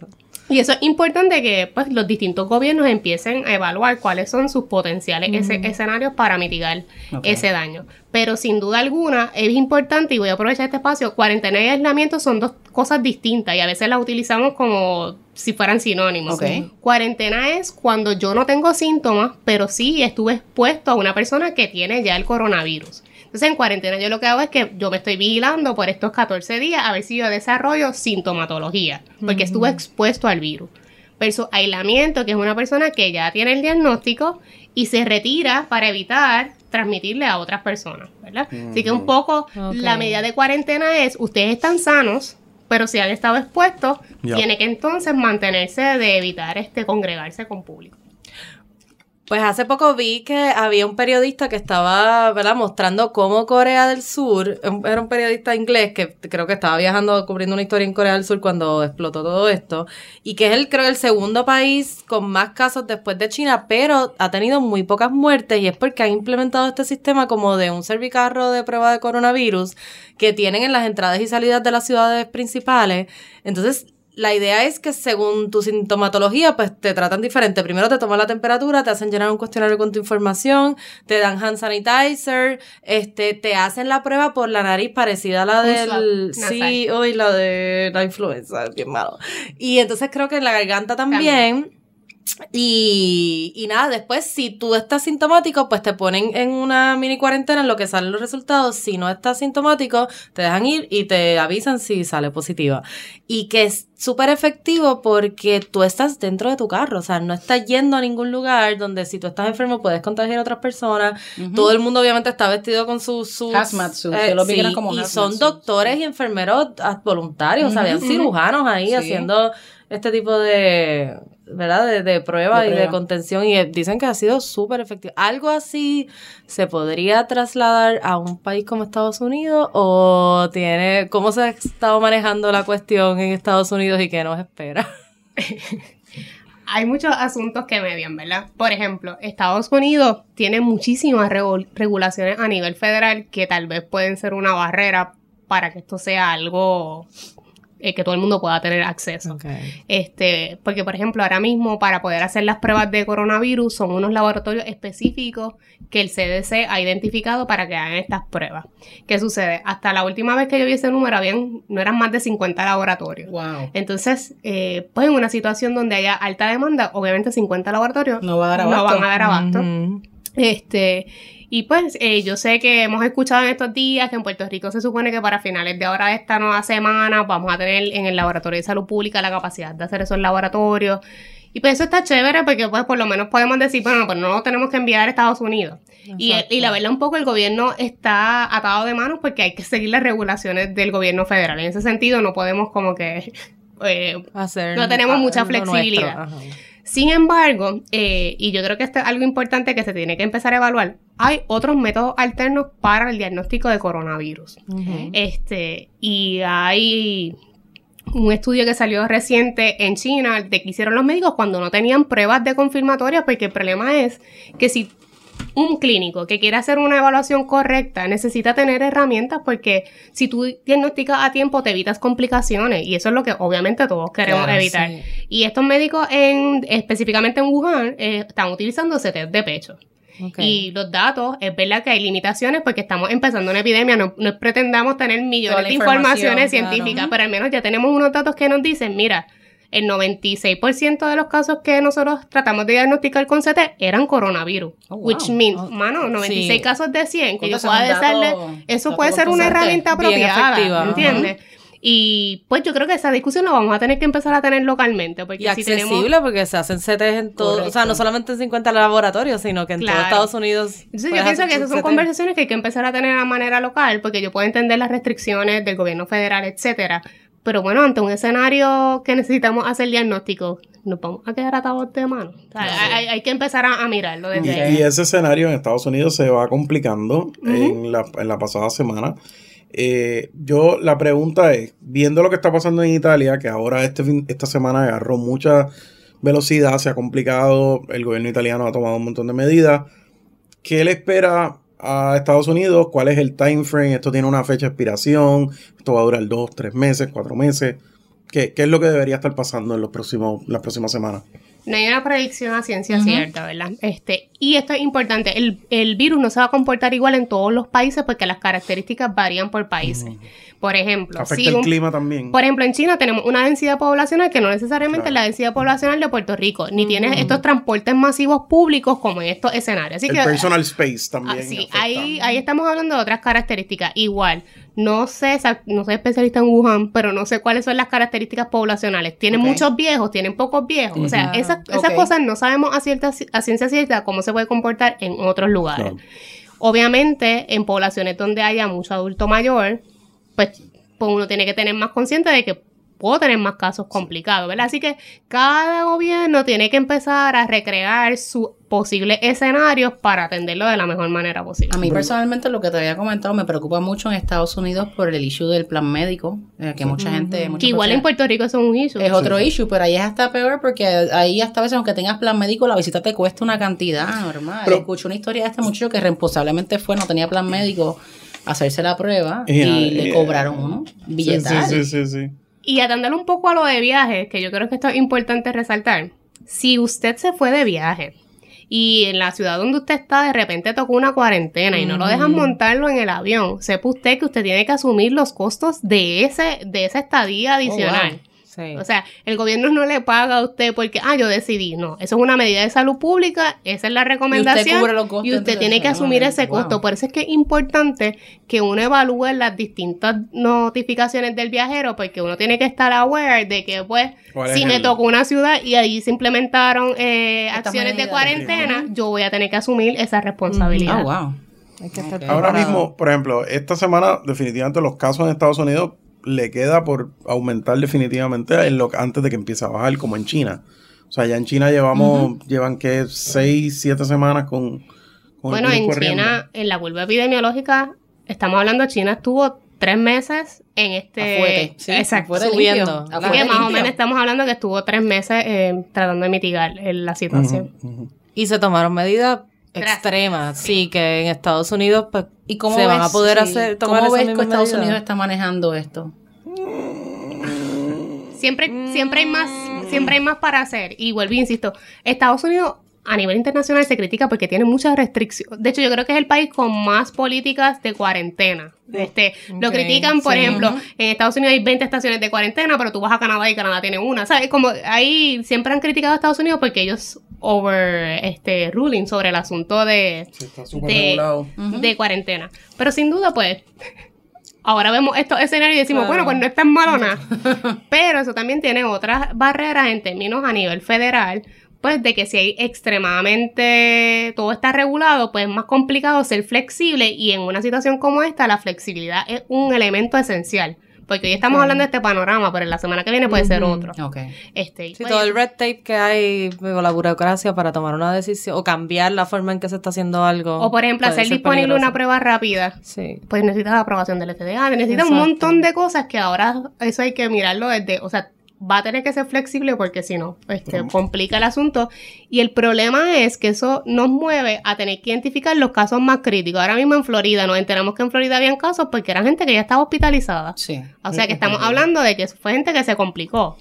Y eso es importante que pues, los distintos gobiernos empiecen a evaluar cuáles son sus potenciales ese- escenarios para mitigar ese daño. Pero sin duda alguna es importante, y voy a aprovechar este espacio, cuarentena y aislamiento son dos cosas distintas y a veces las utilizamos como si fueran sinónimos. Cuarentena es cuando yo no tengo síntomas, pero sí estuve expuesto a una persona que tiene ya el coronavirus. Entonces, en cuarentena yo lo que hago es que yo me estoy vigilando por estos 14 días a ver si yo desarrollo sintomatología, porque estuve expuesto al virus. Versus aislamiento, que es una persona que ya tiene el diagnóstico y se retira para evitar transmitirle a otras personas, ¿verdad? Así que un poco la medida de cuarentena es, ustedes están sanos, pero si han estado expuestos, tiene que entonces mantenerse de evitar este congregarse con público. Pues hace poco vi que había un periodista que estaba, ¿verdad? Mostrando cómo Corea del Sur, un- era un periodista inglés que creo que estaba viajando cubriendo una historia en Corea del Sur cuando explotó todo esto, y que es el, creo, el segundo país con más casos después de China, pero ha tenido muy pocas muertes y es porque han implementado este sistema como de un servicarro de prueba de coronavirus que tienen en las entradas y salidas de las ciudades principales. Entonces, la idea es que según tu sintomatología, pues te tratan diferente. Primero te toman la temperatura, te hacen llenar un cuestionario con tu información, te dan hand sanitizer, este, te hacen la prueba por la nariz parecida a la del, swab sí, uy, la de la influenza, bien malo. Y entonces creo que en la garganta también. Y, y nada, después si tú estás sintomático, pues te ponen en una mini cuarentena en lo que salen los resultados. Si no estás sintomático, te dejan ir y te avisan si sale positiva. Y que es súper efectivo porque tú estás dentro de tu carro, o sea, no estás yendo a ningún lugar donde si tú estás enfermo puedes contagiar a otras personas. Todo el mundo obviamente está vestido con sus... sus Hazmat suits, que eran como y hazmat son suits. doctores y enfermeros ah, voluntarios, o sea, habían cirujanos ahí Sí. haciendo este tipo de, ¿verdad? De, de prueba De y de contención y dicen que ha sido súper efectivo. ¿Algo así se podría trasladar a un país como Estados Unidos o tiene, cómo se ha estado manejando la cuestión en Estados Unidos y qué nos espera? Hay muchos asuntos que median, ¿verdad? Por ejemplo, Estados Unidos tiene muchísimas regu- regulaciones a nivel federal que tal vez pueden ser una barrera para que esto sea algo eh, que todo el mundo pueda tener acceso. Este, porque por ejemplo, ahora mismo para poder hacer las pruebas de coronavirus son unos laboratorios específicos que el CDC ha identificado para que hagan estas pruebas. ¿Qué sucede? Hasta la última vez que yo vi ese número, habían, no eran más de 50 laboratorios. Wow. Entonces, eh, pues en una situación donde haya alta demanda, obviamente 50 laboratorios No va a dar no abasto. van a dar abasto. Este, y pues eh, yo sé que hemos escuchado en estos días que en Puerto Rico se supone que para finales de ahora de esta nueva semana vamos a tener en el Laboratorio de Salud Pública la capacidad de hacer esos laboratorios. Y pues eso está chévere porque pues por lo menos podemos decir, bueno, pues no lo tenemos que enviar a Estados Unidos. Y, Exacto. y la verdad un poco el gobierno está atado de manos porque hay que seguir las regulaciones del gobierno federal. En ese sentido no podemos como que... eh, Hacer No tenemos mucha flexibilidad. Sin embargo, eh, y yo creo que esto es algo importante que se tiene que empezar a evaluar, hay otros métodos alternos para el diagnóstico de coronavirus. Este, y hay un estudio que salió reciente en China de que hicieron los médicos cuando no tenían pruebas de confirmatoria, porque el problema es que si un clínico que quiere hacer una evaluación correcta necesita tener herramientas porque si tú diagnosticas a tiempo te evitas complicaciones y eso es lo que obviamente todos queremos Claro, evitar. sí. Y estos médicos en específicamente en Wuhan eh, están utilizando CT de pecho. Y los datos, es verdad que hay limitaciones porque estamos empezando una epidemia, no, no pretendamos tener millones de informaciones claro. científicas, pero al menos ya tenemos unos datos que nos dicen, mira, el 96% de los casos que nosotros tratamos de diagnosticar con CT eran coronavirus. Oh, wow. Which means, Oh, mano, 96 sí. casos de 100 que yo pueda dato- eso puede ser una herramienta apropiada, efectiva, ajá. ¿entiendes? Y pues yo creo que esa discusión la vamos a tener que empezar a tener localmente, porque Y si tenemos accesible porque se hacen CTs en todo, o sea, Correcto. no solamente en 50 laboratorios, sino que en Claro. todo Estados Unidos. Entonces yo pienso que esas son CT. conversaciones que hay que empezar a tener a manera local, porque yo puedo entender las restricciones del gobierno federal, etcétera. Pero bueno, ante un escenario que necesitamos hacer diagnóstico, nos vamos a quedar atados de mano. O sea, hay, hay que empezar a, a mirarlo Y, desde ahí. y ese escenario en Estados Unidos se va complicando en, la, en la pasada semana. Eh, yo, la pregunta es, viendo lo que está pasando en Italia, que ahora este fin- esta semana agarró mucha velocidad, se ha complicado, el gobierno italiano ha tomado un montón de medidas, ¿qué le espera a Estados Unidos? ¿Cuál es el time frame? ¿Esto tiene una fecha de expiración? ¿Esto va a durar dos, tres meses, cuatro meses? ¿Qué, qué es lo que debería estar pasando en los próximos, las próximas semanas? No hay una predicción a ciencia cierta, ¿verdad? Este, y esto es importante, el, el virus no se va a comportar igual en todos los países porque las características varían por países. Por ejemplo, ¿Afecta si el un- clima también? Por ejemplo, en China tenemos una densidad poblacional que no necesariamente es la densidad poblacional de Puerto Rico, ni tiene estos transportes masivos públicos como en estos escenarios. Así el que personal space ah, también. sí, ahí, ahí estamos hablando de otras características. Igual, no sé, no soy especialista en Wuhan, pero no sé cuáles son las características poblacionales. Tienen muchos viejos, tienen pocos viejos. O sea, esas, esas Ok. cosas no sabemos a, cierta, a ciencia cierta cómo se puede comportar en otros lugares. Claro. Obviamente, en poblaciones donde haya mucho adulto mayor, pues, pues uno tiene que tener más consciente de que puedo tener más casos complicados, ¿verdad? Así que cada gobierno tiene que empezar a recrear sus posibles escenarios para atenderlo de la mejor manera posible. A mí personalmente lo que te había comentado me preocupa mucho en Estados Unidos por el issue del plan médico, eh, que mucha gente... Que igual en Puerto Rico es un issue. Es otro issue, pero ahí es hasta peor porque ahí hasta a veces aunque tengas plan médico, la visita te cuesta una cantidad normal. Pero- Escuché una historia de este muchacho que responsablemente fue, no tenía plan médico, hacerse la prueba y, le cobraron uno Sí, billetal. sí, sí, sí, sí. Y un poco a lo de viajes, que yo creo que esto es importante resaltar. Si usted se fue de viaje y en la ciudad donde usted está de repente tocó una cuarentena y no lo dejan montarlo en el avión, sepa usted que usted tiene que asumir los costos de ese de esa estadía adicional. wow. Sí. O sea, el gobierno no le paga a usted porque, ah, yo decidí. No, eso es una medida de salud pública, esa es la recomendación. cubre los costos, y usted tiene que asumir ese wow. costo. Por eso es que es importante que uno evalúe las distintas notificaciones del viajero, porque uno tiene que estar aware de que, pues, ¿Cuál si me el- tocó una ciudad y ahí se implementaron eh, acciones de cuarentena, yo voy a tener que asumir esa responsabilidad. Ah, wow. Hay que estar Ahora mismo, por ejemplo, esta semana definitivamente los casos en Estados Unidos le queda por aumentar definitivamente en lo, antes de que empiece a bajar, como en China. O sea, ya en China llevamos, llevan que seis, siete semanas con, con Bueno, en corriendo. China, en la curva epidemiológica, estamos hablando, China estuvo tres meses en este... Afuete, sí, Exacto. afuete subiendo. limpio, que más o menos estamos hablando que estuvo tres meses eh, tratando de mitigar eh, la situación. Y se tomaron medidas Extremas, sí, que en Estados Unidos pues, ¿Y cómo se van a poder sí, hacer tomar ¿Cómo ves que Estados? Unidos está manejando esto? Siempre, siempre hay más, siempre hay más para hacer. Y vuelvo e insisto, Estados Unidos a nivel internacional se critica porque tiene muchas restricciones. De hecho, yo creo que es el país con más políticas de cuarentena. Este, Lo critican, por sí. ejemplo, en Estados Unidos hay 20 estaciones de cuarentena, pero tú vas a Canadá y Canadá tiene una. ¿Sabes? Como ahí siempre han criticado a Estados Unidos porque ellos over este ruling sobre el asunto de, Sí, está súper de, cuarentena. Pero sin duda, pues, ahora vemos estos escenarios y decimos, Claro. bueno, pues no es tan malo nada. Pero eso también tiene otras barreras en términos a nivel federal, pues de que si hay extremadamente todo está regulado, pues es más complicado ser flexible y en una situación como esta la flexibilidad es un elemento esencial. Porque hoy estamos hablando de este panorama, pero en la semana que viene puede ser otro. Ok. Este, y Sí, pues, todo el red tape que hay, o la burocracia para tomar una decisión, o cambiar la forma en que se está haciendo algo. o por ejemplo, hacer disponible peligroso. una prueba rápida. Sí. pues necesitas la aprobación del FDA, necesitas un montón de cosas que ahora eso hay que mirarlo desde, o sea, va a tener que ser flexible porque si no, este, complica el asunto. Y el problema es que eso nos mueve a tener que identificar los casos más críticos. Ahora mismo en Florida nos enteramos que en Florida habían casos porque era gente que ya estaba hospitalizada. Sí. O sea que estamos hablando de que fue gente que se complicó.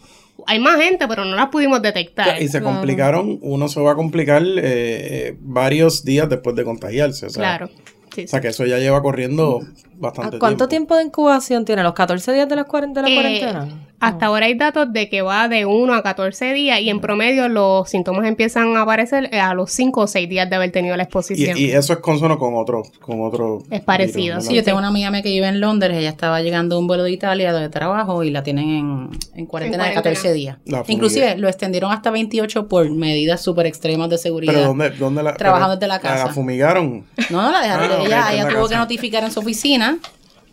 Hay más gente, pero no las pudimos detectar. Y se complicaron, uno se va a complicar eh, eh, varios días después de contagiarse. O sea, Claro. Sí, O sea que eso ya lleva corriendo bastante ¿A ¿Cuánto tiempo de incubación tiene? ¿Los 14 días de la, cuaren- de la Eh, cuarentena? Hasta ahora hay datos de que va de 1 a 14 días y en promedio los síntomas empiezan a aparecer eh, a los 5 o 6 días de haber tenido la exposición. Y, y eso es consono con otro, con otro. Es parecido, virus, Sí, yo tengo una amiga mía que vive en Londres, ella estaba llegando a un vuelo de Italia de trabajo y la tienen en, en cuarentena de En cuarentena. 14 días. Inclusive lo extendieron hasta 28 por medidas súper extremas de seguridad. Pero ¿dónde, dónde la. Trabajando pero desde la casa. La fumigaron. No, no, la dejaron- Ah, ella, en ella la tuvo casa. que notificar en su oficina.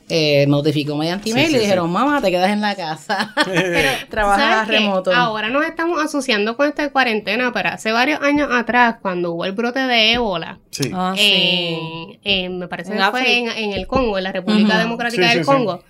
Eh, notificó mediante email Sí, y sí, dijeron, sí. mamá, te quedas en la casa. Pero, Trabajas remoto. Ahora nos estamos asociando con esta cuarentena, pero hace varios años atrás, cuando hubo el brote de ébola, Sí. Ah, en, en- me parece En que fue en, en el Congo, en la República. Democrática Sí, del sí, sí. Congo.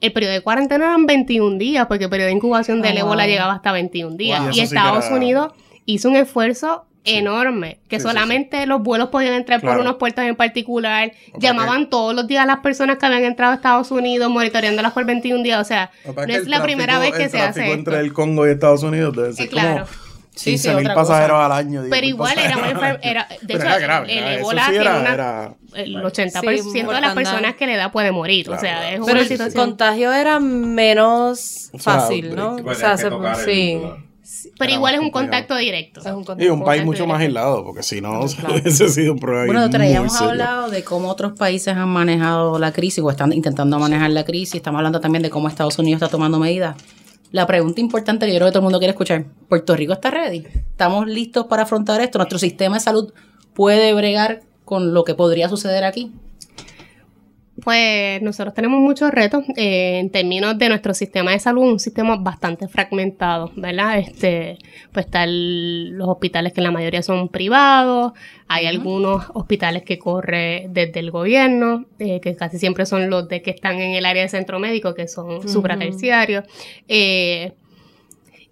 El periodo de cuarentena eran 21 días, porque el periodo de incubación del Oh, ébola wow. llegaba hasta 21 días. Wow. Y Estados era- Unidos hizo un esfuerzo enorme, que Sí, sí, solamente los vuelos podían entrar Claro. por unos puertos en particular. O Llamaban todos los días a las personas que habían entrado a Estados Unidos, monitoreándolas por 21 días. O sea, no es el la primera vez que el se hace esto. entre el Congo y Estados Unidos debe ser Eh, claro. como Sí, sí, 15 mil pasajeros cosa. al año. 10.000 Pero igual era muy pasajeros. enfer- era- de Pero hecho, era grave, el sí tiene era- una- era- el 80% Sí, de las personas que le da puede morir. Claro, o sea, claro. es Pero una el contagio era menos O sea, fácil, ¿no? O sea, se- el- sí. Pero igual es un contacto directo. Es un Y un país mucho más aislado, porque si no, hubiese sido un problema Bueno, doctora, ya hemos serio. hablado de cómo otros países han manejado la crisis o están intentando manejar la crisis. Estamos hablando también de cómo Estados Unidos está tomando medidas. La pregunta importante que yo creo que todo el mundo quiere escuchar, ¿Puerto Rico está ready? ¿Estamos listos para afrontar esto? ¿Nuestro sistema de salud puede bregar con lo que podría suceder aquí? Pues nosotros tenemos muchos retos eh, en términos de nuestro sistema de salud, un sistema bastante fragmentado, ¿verdad? Este, pues están los hospitales que la mayoría son privados, hay algunos hospitales que corre desde el gobierno, eh, que casi siempre son los de que están en el área de centro médico, que son supraterciarios. Eh,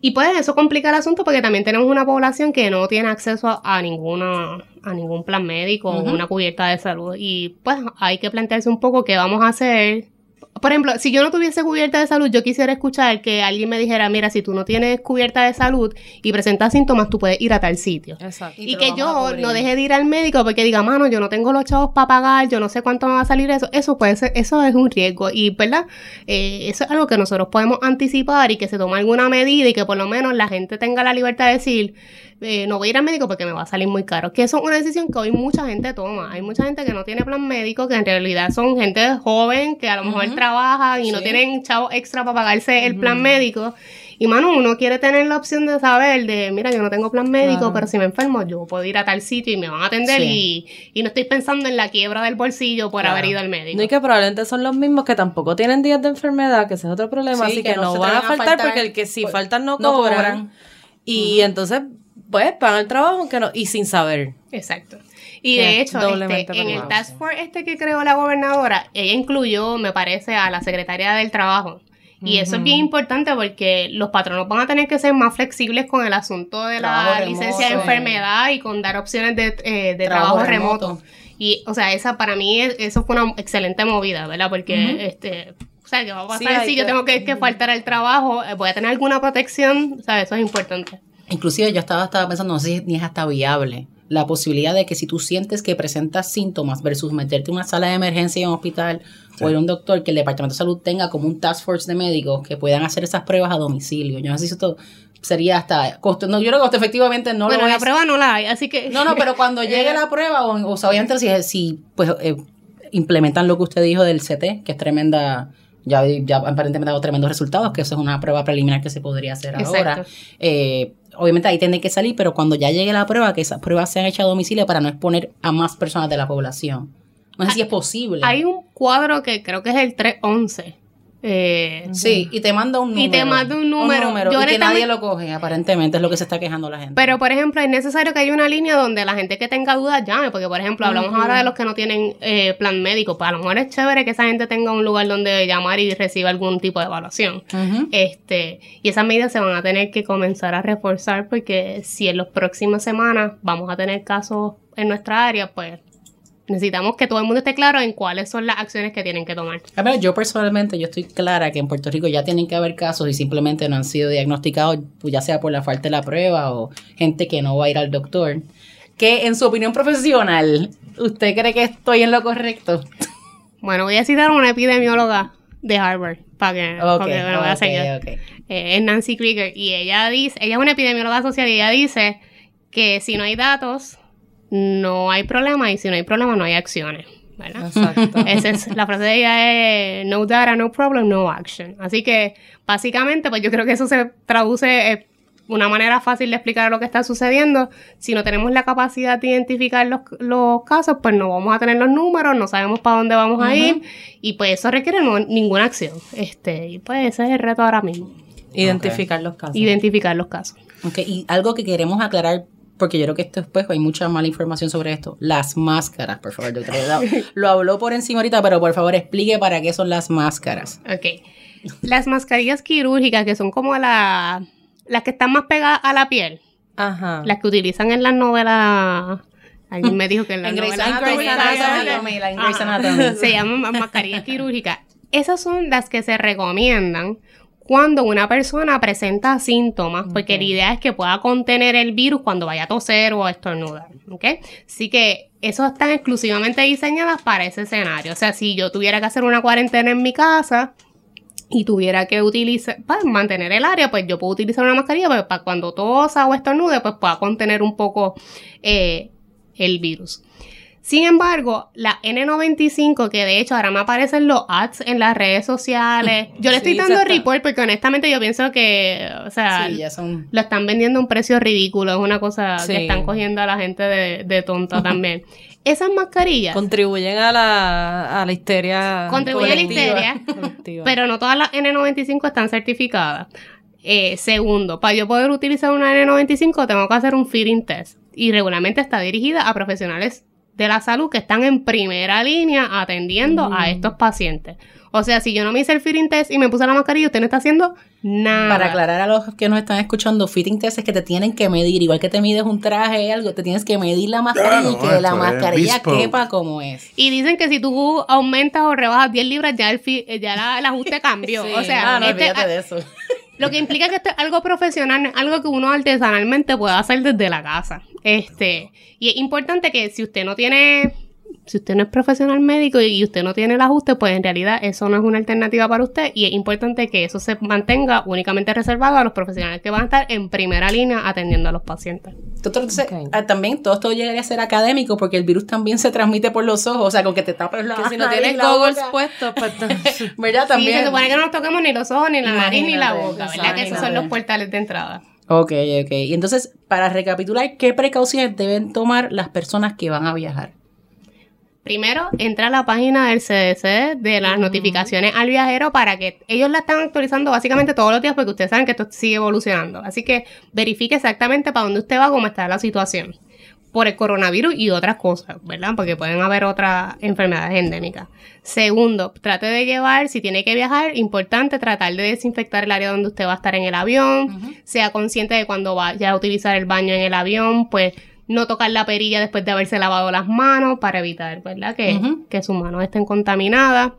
y pues eso complica el asunto porque también tenemos una población que no tiene acceso a, a ninguna a ningún plan médico o una cubierta de salud y pues hay que plantearse un poco qué vamos a hacer. Por ejemplo, si yo no tuviese cubierta de salud, yo quisiera escuchar que alguien me dijera, mira, si tú no tienes cubierta de salud y presentas síntomas, tú puedes ir a tal sitio. Exacto. Y que yo no deje de ir al médico porque diga, mano, yo no tengo los chavos para pagar, yo no sé cuánto me va a salir eso. Eso puede ser, eso es un riesgo. Y, ¿verdad? Eh, eso es algo que nosotros podemos anticipar y que se tome alguna medida y que por lo menos la gente tenga la libertad de decir, eh, no voy a ir al médico porque me va a salir muy caro. Que eso es una decisión que hoy mucha gente toma. Hay mucha gente que no tiene plan médico, que en realidad son gente joven, que a lo mejor trabajan y no Sí. tienen chavos extra para pagarse el plan médico. Y mano, uno quiere tener la opción de saber de, mira, yo no tengo plan médico, Claro. pero si me enfermo, yo puedo ir a tal sitio y me van a atender Sí. y, y no estoy pensando en la quiebra del bolsillo por Claro. haber ido al médico. No, y que probablemente son los mismos que tampoco tienen días de enfermedad, que ese es otro problema, Sí, así que que, no no, se van a te van a faltar, faltar, porque el que si pues, faltan no, no cobran. cobran. Y entonces, pues, pagan el trabajo aunque no, y sin saber. Exacto. Y de hecho, este, en el task force este que creó la gobernadora, ella incluyó, me parece, a la secretaria del trabajo. Y eso es bien importante porque los patronos van a tener que ser más flexibles con el asunto de Trabajo la remoto. licencia de enfermedad y con dar opciones de, eh, de Trabajo trabajo, remoto. remoto. Y, o sea, esa para mí, es- eso fue una excelente movida, ¿verdad? Porque, este, o sea, ¿qué va a pasar si yo que- tengo que, que faltar al trabajo? Eh, ¿Voy a tener alguna protección? O sea, eso es importante. Inclusive yo estaba, estaba pensando, no sé si ni es hasta viable, la posibilidad de que si tú sientes que presentas síntomas versus meterte en una sala de emergencia en un hospital o en un doctor, que el Departamento de Salud tenga como un task force de médicos que puedan hacer esas pruebas a domicilio. Yo no sé si esto sería hasta costo, no, yo creo que costo efectivamente no bueno, lo la es. prueba no la hay, así que... No, no, pero cuando llegue la prueba, o, o sea, obviamente si, si pues eh, implementan lo que usted dijo del CT, que es tremenda, ya, ya aparentemente ha dado tremendos resultados, que eso es una prueba preliminar que se podría hacer Exacto. ahora. Eh, obviamente ahí tiene que salir, pero cuando ya llegue la prueba, que esas pruebas sean hechas a domicilio para no exponer a más personas de la población. No sé si es posible. Hay un cuadro que creo que es el 311. Eh, Sí, y te manda un número. Y te manda un número. Yo y que honestamente- nadie lo coge, aparentemente, es lo que se está quejando la gente. Pero, por ejemplo, es necesario que haya una línea donde la gente que tenga dudas llame, porque, por ejemplo, hablamos ahora de los que no tienen eh, plan médico, pues a lo mejor es chévere que esa gente tenga un lugar donde llamar y reciba algún tipo de evaluación. Este, y esas medidas se van a tener que comenzar a reforzar porque si en las próximas semanas vamos a tener casos en nuestra área, pues necesitamos que todo el mundo esté claro en cuáles son las acciones que tienen que tomar. A ver, yo personalmente, yo estoy clara que en Puerto Rico ya tienen que haber casos y simplemente no han sido diagnosticados, pues ya sea por la falta de la prueba o gente que no va a ir al doctor. Que en su opinión profesional, ¿usted cree que estoy en lo correcto? Bueno, voy a citar a una epidemióloga de Harvard para que, Ok, porque me voy a ok, seguir. ok. Eh, es Nancy Krieger y ella dice, ella es una epidemióloga social y ella dice que si no hay datos, no hay problema y si no hay problema, no hay acciones. ¿verdad? Exacto. Esa es la frase de ella es no data, no problem, no action. Así que básicamente, pues yo creo que eso se traduce eh, una manera fácil de explicar lo que está sucediendo. Si no tenemos la capacidad de identificar los, los casos, pues no vamos a tener los números, no sabemos para dónde vamos a ir y pues eso requiere no- ninguna acción. Este, y pues ese es el reto ahora mismo, Identificar los casos. identificar los casos. Ok, y algo que queremos aclarar, porque yo creo que esto después hay mucha mala información sobre esto. Las máscaras, por favor, doctor. Lo, habló por encima ahorita, pero por favor explique para qué son las máscaras. Ok. Las mascarillas quirúrgicas, que son como la, las que están más pegadas a la piel, Ajá. las que utilizan en las novelas. Alguien me dijo que en la en Grey's Ajá. Anatomy. Se llaman ma- mascarillas quirúrgicas. Esas son las que se recomiendan cuando una persona presenta síntomas, porque la idea es que pueda contener el virus cuando vaya a toser o a estornudar, ¿ok? Así que esos están exclusivamente diseñadas para ese escenario. O sea, si yo tuviera que hacer una cuarentena en mi casa, y tuviera que utilizar, para mantener el área, pues yo puedo utilizar una mascarilla pues, para cuando tosa o estornude, pues pueda contener un poco eh, el virus. Sin embargo, la N95, que de hecho ahora me aparecen los ads en las redes sociales, yo le estoy Sí, dando report porque honestamente yo pienso que, o sea, Sí, ya son. lo están vendiendo a un precio ridículo, es una cosa Sí. que están cogiendo a la gente de, de tonta también. Esas mascarillas Contribuyen a la, a la histeria. Contribuyen a la histeria. Pero no todas las N95 están certificadas. Eh, segundo, para yo poder utilizar una N95 tengo que hacer un fitting test. Y regularmente está dirigida a profesionales de la salud que están en primera línea atendiendo a estos pacientes. O sea, si yo no me hice el fitting test y me puse la mascarilla, usted no está haciendo nada. Para aclarar a los que nos están escuchando, fitting test es que te tienen que medir, igual que te mides un traje algo, te tienes que medir la mascarilla y que la mascarilla quepa como es. Y dicen que si tú aumentas o rebajas 10 libras, ya el, fi- ya la- el ajuste cambió. Sí. O sea, Ah, no, este- olvídate de eso. Lo que implica que esto es algo profesional, no es algo que uno artesanalmente pueda hacer desde la casa. Este, y es importante que si usted no tiene, si usted no es profesional médico y usted no tiene el ajuste, pues en realidad eso no es una alternativa para usted y es importante que eso se mantenga únicamente reservado a los profesionales que van a estar en primera línea atendiendo a los pacientes. Doctor, entonces, ah, también todo esto llegaría a ser académico porque el virus también se transmite por los ojos, o sea, con que te tapes la Que si no tienes goggles puestos, pues ¿Verdad? Sí, También. se supone que no nos toquemos ni los ojos, ni la nariz, ni la boca, ¿verdad? Que esos son los portales de entrada. Ok, ok. Y entonces, para recapitular, ¿qué precauciones deben tomar las personas que van a viajar? Primero, entra a la página del CDC de las notificaciones al viajero para que ellos la están actualizando básicamente todos los días porque ustedes saben que esto sigue evolucionando. Así que verifique exactamente para dónde usted va, cómo está la situación. Por el coronavirus y otras cosas, ¿verdad? Porque pueden haber otras enfermedades endémicas. Segundo, trate de llevar, si tiene que viajar, importante tratar de desinfectar el área donde usted va a estar en el avión. Sea consciente de cuando vaya a utilizar el baño en el avión, pues no tocar la perilla después de haberse lavado las manos para evitar, ¿verdad? Que, que sus manos estén contaminadas.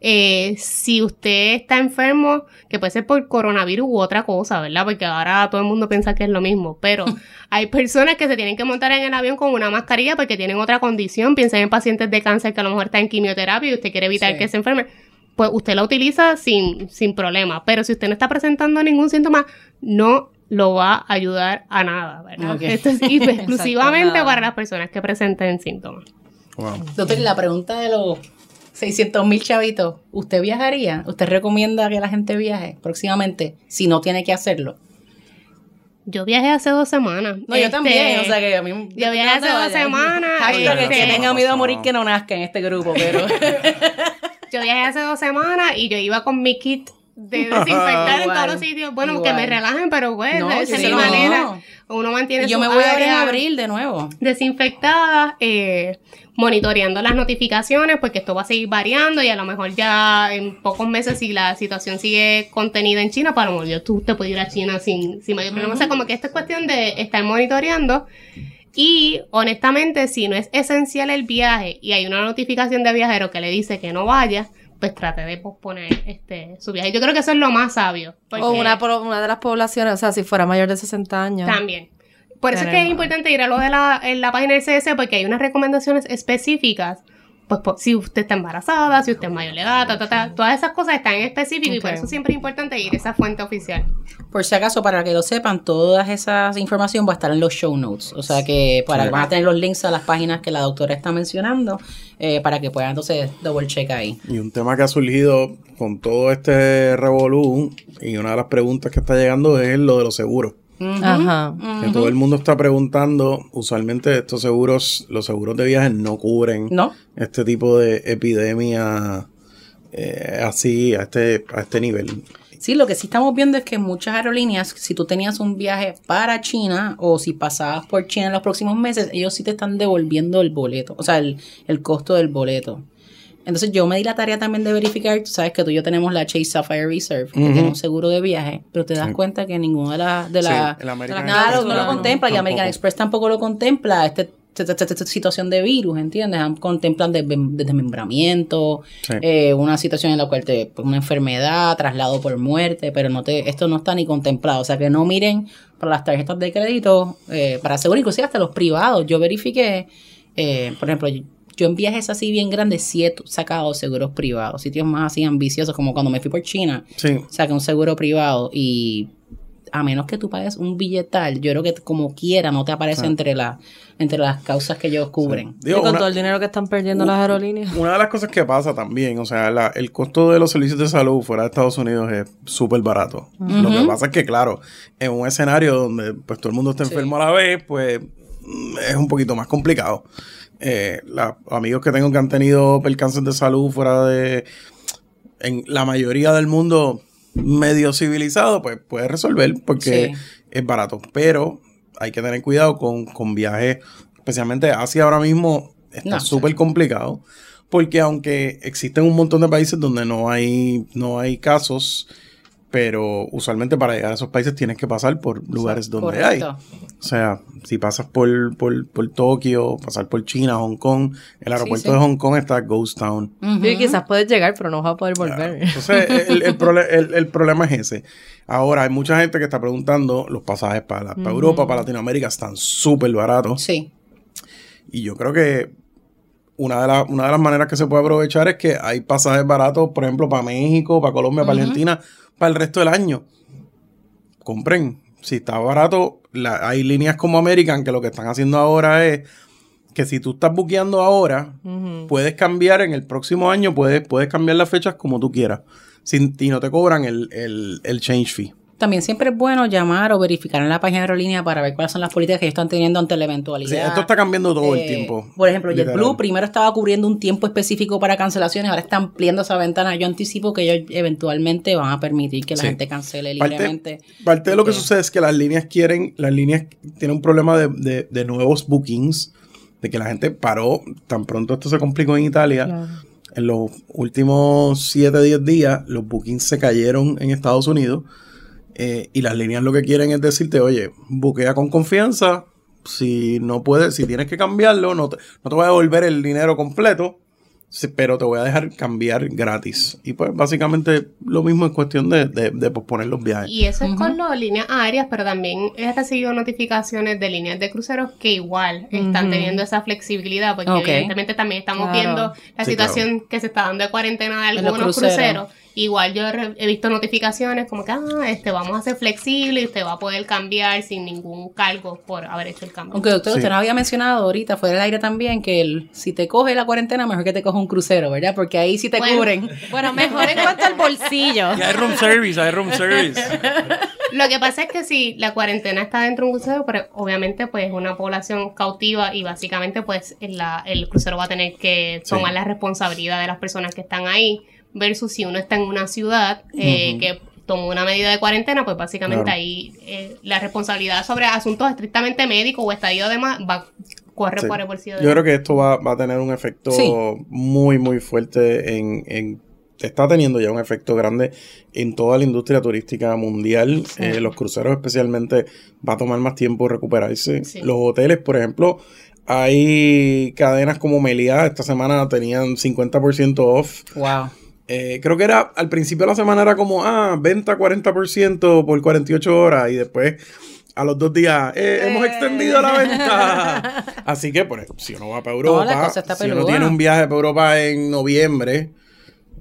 Eh, si usted está enfermo, que puede ser por coronavirus u otra cosa, ¿verdad? Porque ahora todo el mundo piensa que es lo mismo, pero hay personas que se tienen que montar en el avión con una mascarilla porque tienen otra condición. Piensen en pacientes de cáncer que a lo mejor están en quimioterapia y usted quiere evitar Sí. que se enferme. Pues usted la utiliza sin, sin problema. Pero si usted no está presentando ningún síntoma, no lo va a ayudar a nada, ¿verdad? Esto es exclusivamente para las personas que presenten síntomas. Wow. Doctor, y la pregunta de los 600 mil chavitos, ¿usted viajaría? ¿Usted recomienda que la gente viaje próximamente si no tiene que hacerlo? Yo viajé hace dos semanas. No, yo Este, también, o sea que a mí... Yo viajé hace dos semanas. Hashtag este, que tenga miedo a morir que no nazca en este grupo, pero... yo viajé hace dos semanas y yo iba con mi kit de desinfectar en todos los sitios. Bueno, que me relajen, pero bueno, No, esa es sí, mi no. manera. Uno mantiene Y yo su me voy a en abril de nuevo. desinfectada, eh, monitoreando las notificaciones, porque esto va a seguir variando y a lo mejor ya en pocos meses, si la situación sigue contenida en China, para lo mejor tú te puedes ir a China sin, sin mayor problema. O sea, como que esta es cuestión de estar monitoreando. Y honestamente, si no es esencial el viaje y hay una notificación de viajero que le dice que no vaya, pues trate de posponer este su viaje. Yo creo que eso es lo más sabio. O una, una de las poblaciones, o sea, si fuera mayor de 60 años. también. Por eso es que es importante ir a lo de la, en la página del CDC porque hay unas recomendaciones específicas. Pues po- si usted está embarazada, si usted es mayor de edad, ta, ta, ta, todas esas cosas están en específico y por eso siempre es importante ir a esa fuente oficial. Por si acaso, para que lo sepan, todas esas información va a estar en los show notes. O sea que para Sí. van a tener los links a las páginas que la doctora está mencionando eh, para que puedan entonces double check ahí. Y un tema que ha surgido con todo este revolú y una de las preguntas que está llegando es lo de los seguros. Ajá. Que todo el mundo está preguntando, usualmente estos seguros, los seguros de viajes no cubren ¿No? este tipo de epidemia eh, así, a este, a este nivel. Sí, lo que sí estamos viendo es que muchas aerolíneas, si tú tenías un viaje para China o si pasabas por China en los próximos meses, ellos sí te están devolviendo el boleto, o sea, el, el costo del boleto. Entonces yo me di la tarea también de verificar, tú sabes que tú y yo tenemos la Chase Sapphire Reserve, que tiene un seguro de viaje, pero te das Sí. cuenta que ninguna de las... De Sí, la, el American nada no, lo contempla y tampoco. American Express tampoco lo contempla, este, esta, esta- esta situación de virus, ¿entiendes? Contemplan desmem- desmembramiento, Sí. eh, una situación en la cual te, una enfermedad, traslado por muerte, pero no te, esto no está ni contemplado. O sea que no miren para las tarjetas de crédito, eh, para seguro, inclusive hasta los privados. Yo verifiqué, eh, por ejemplo, yo, en viajes así bien grandes sí he sacado seguros privados, sitios más así ambiciosos, como cuando me fui por China, Sí. saqué un seguro privado y a menos que tú pagues un billetal, yo creo que como quiera no te aparece entre, la, entre las causas que ellos cubren. Digo, y con una- todo el dinero que están perdiendo las aerolíneas. Una de las cosas que pasa también, o sea, la- el costo de los servicios de salud fuera de Estados Unidos es súper barato. Lo que pasa es que, claro, en un escenario donde pues todo el mundo está enfermo a la vez, pues mm, es un poquito más complicado. Eh, la- amigos que tengo que han tenido percances de salud fuera de... En la mayoría del mundo medio civilizado, pues puede resolver porque Sí. es barato. Pero hay que tener cuidado con, con viajes, especialmente Asia ahora mismo está No, súper complicado. Porque aunque existen un montón de países donde no hay, no hay casos, pero usualmente para llegar a esos países tienes que pasar por lugares donde hay. O sea, si pasas por, por, por Tokio, pasar por China, Hong Kong, el aeropuerto sí. de Hong Kong está Ghost Town. Y quizás puedes llegar, pero no vas a poder volver. Entonces, el, el prole- el- el problema es ese. Ahora, hay mucha gente que está preguntando, los pasajes para, la- para Europa, para Latinoamérica, están súper baratos. Sí. Y yo creo que una de, las- una de las maneras que se puede aprovechar es que hay pasajes baratos, por ejemplo, para México, para Colombia, para Argentina, para el resto del año. Compren. Si está barato, la- hay líneas como American que lo que están haciendo ahora es que si tú estás buqueando ahora, puedes cambiar en el próximo año, puedes, puedes cambiar las fechas como tú quieras. Sin, y no te cobran el, el, el change fee. También siempre es bueno llamar o verificar en la página de aerolínea para ver cuáles son las políticas que ellos están teniendo ante la eventualidad. Sí, esto está cambiando todo el Eh, tiempo. Por ejemplo, literal. JetBlue primero estaba cubriendo un tiempo específico para cancelaciones, ahora está ampliando esa ventana. Yo anticipo que ellos eventualmente van a permitir que la Sí. gente cancele libremente. parte de lo que sucede es que las líneas quieren, las líneas tienen un problema de, de- de nuevos bookings, de que la gente paró, tan pronto esto se complicó en Italia, Claro. en los últimos 7, 10 días, los bookings se cayeron en Estados Unidos eh, y las líneas lo que quieren es decirte, oye, buquea con confianza, si no puedes, si tienes que cambiarlo, no te, no te voy a devolver el dinero completo, sí, pero te voy a dejar cambiar gratis. Y pues básicamente lo mismo es cuestión de, de- de posponer los viajes. Y eso es con las líneas aéreas, pero también he recibido notificaciones de líneas de cruceros que igual están teniendo esa flexibilidad, porque evidentemente también estamos Claro. viendo la Sí, situación que se está dando de cuarentena de algunos cruceros. cruceros. Igual yo he visto notificaciones como que, ah, este, vamos a ser flexible y usted va a poder cambiar sin ningún cargo por haber hecho el cambio. Aunque doctor, Sí. usted nos había mencionado ahorita fuera del aire también que el, si te coge la cuarentena, mejor que te coja un crucero, ¿verdad? Porque ahí sí te Bueno. cubren. Bueno, mejor en cuanto al bolsillo. Y hay room service, hay room service. Lo que pasa es que si la cuarentena está dentro de un crucero, pero obviamente pues es una población cautiva y básicamente pues la- el crucero va a tener que Sí. tomar la responsabilidad de las personas que están ahí versus si uno está en una ciudad eh, que tomó una medida de cuarentena, pues básicamente Claro. ahí eh, la responsabilidad sobre asuntos estrictamente médicos o estadio demás va corre Sí. por el bolsillo de Yo creo que esto va, va a tener un efecto Sí. muy, muy fuerte en, en- Está teniendo ya un efecto grande en toda la industria turística mundial. Eh, los cruceros especialmente va a tomar más tiempo recuperarse. Sí. Los hoteles, por ejemplo, hay cadenas como Meliá. Esta semana tenían 50% off. Wow. Eh, creo que era, al principio de la semana era como, ah, venta 40% por 48 horas y después a los dos días, eh, hemos extendido la venta. Así que, por ejemplo, si uno va para Europa, si uno tiene un viaje para Europa en noviembre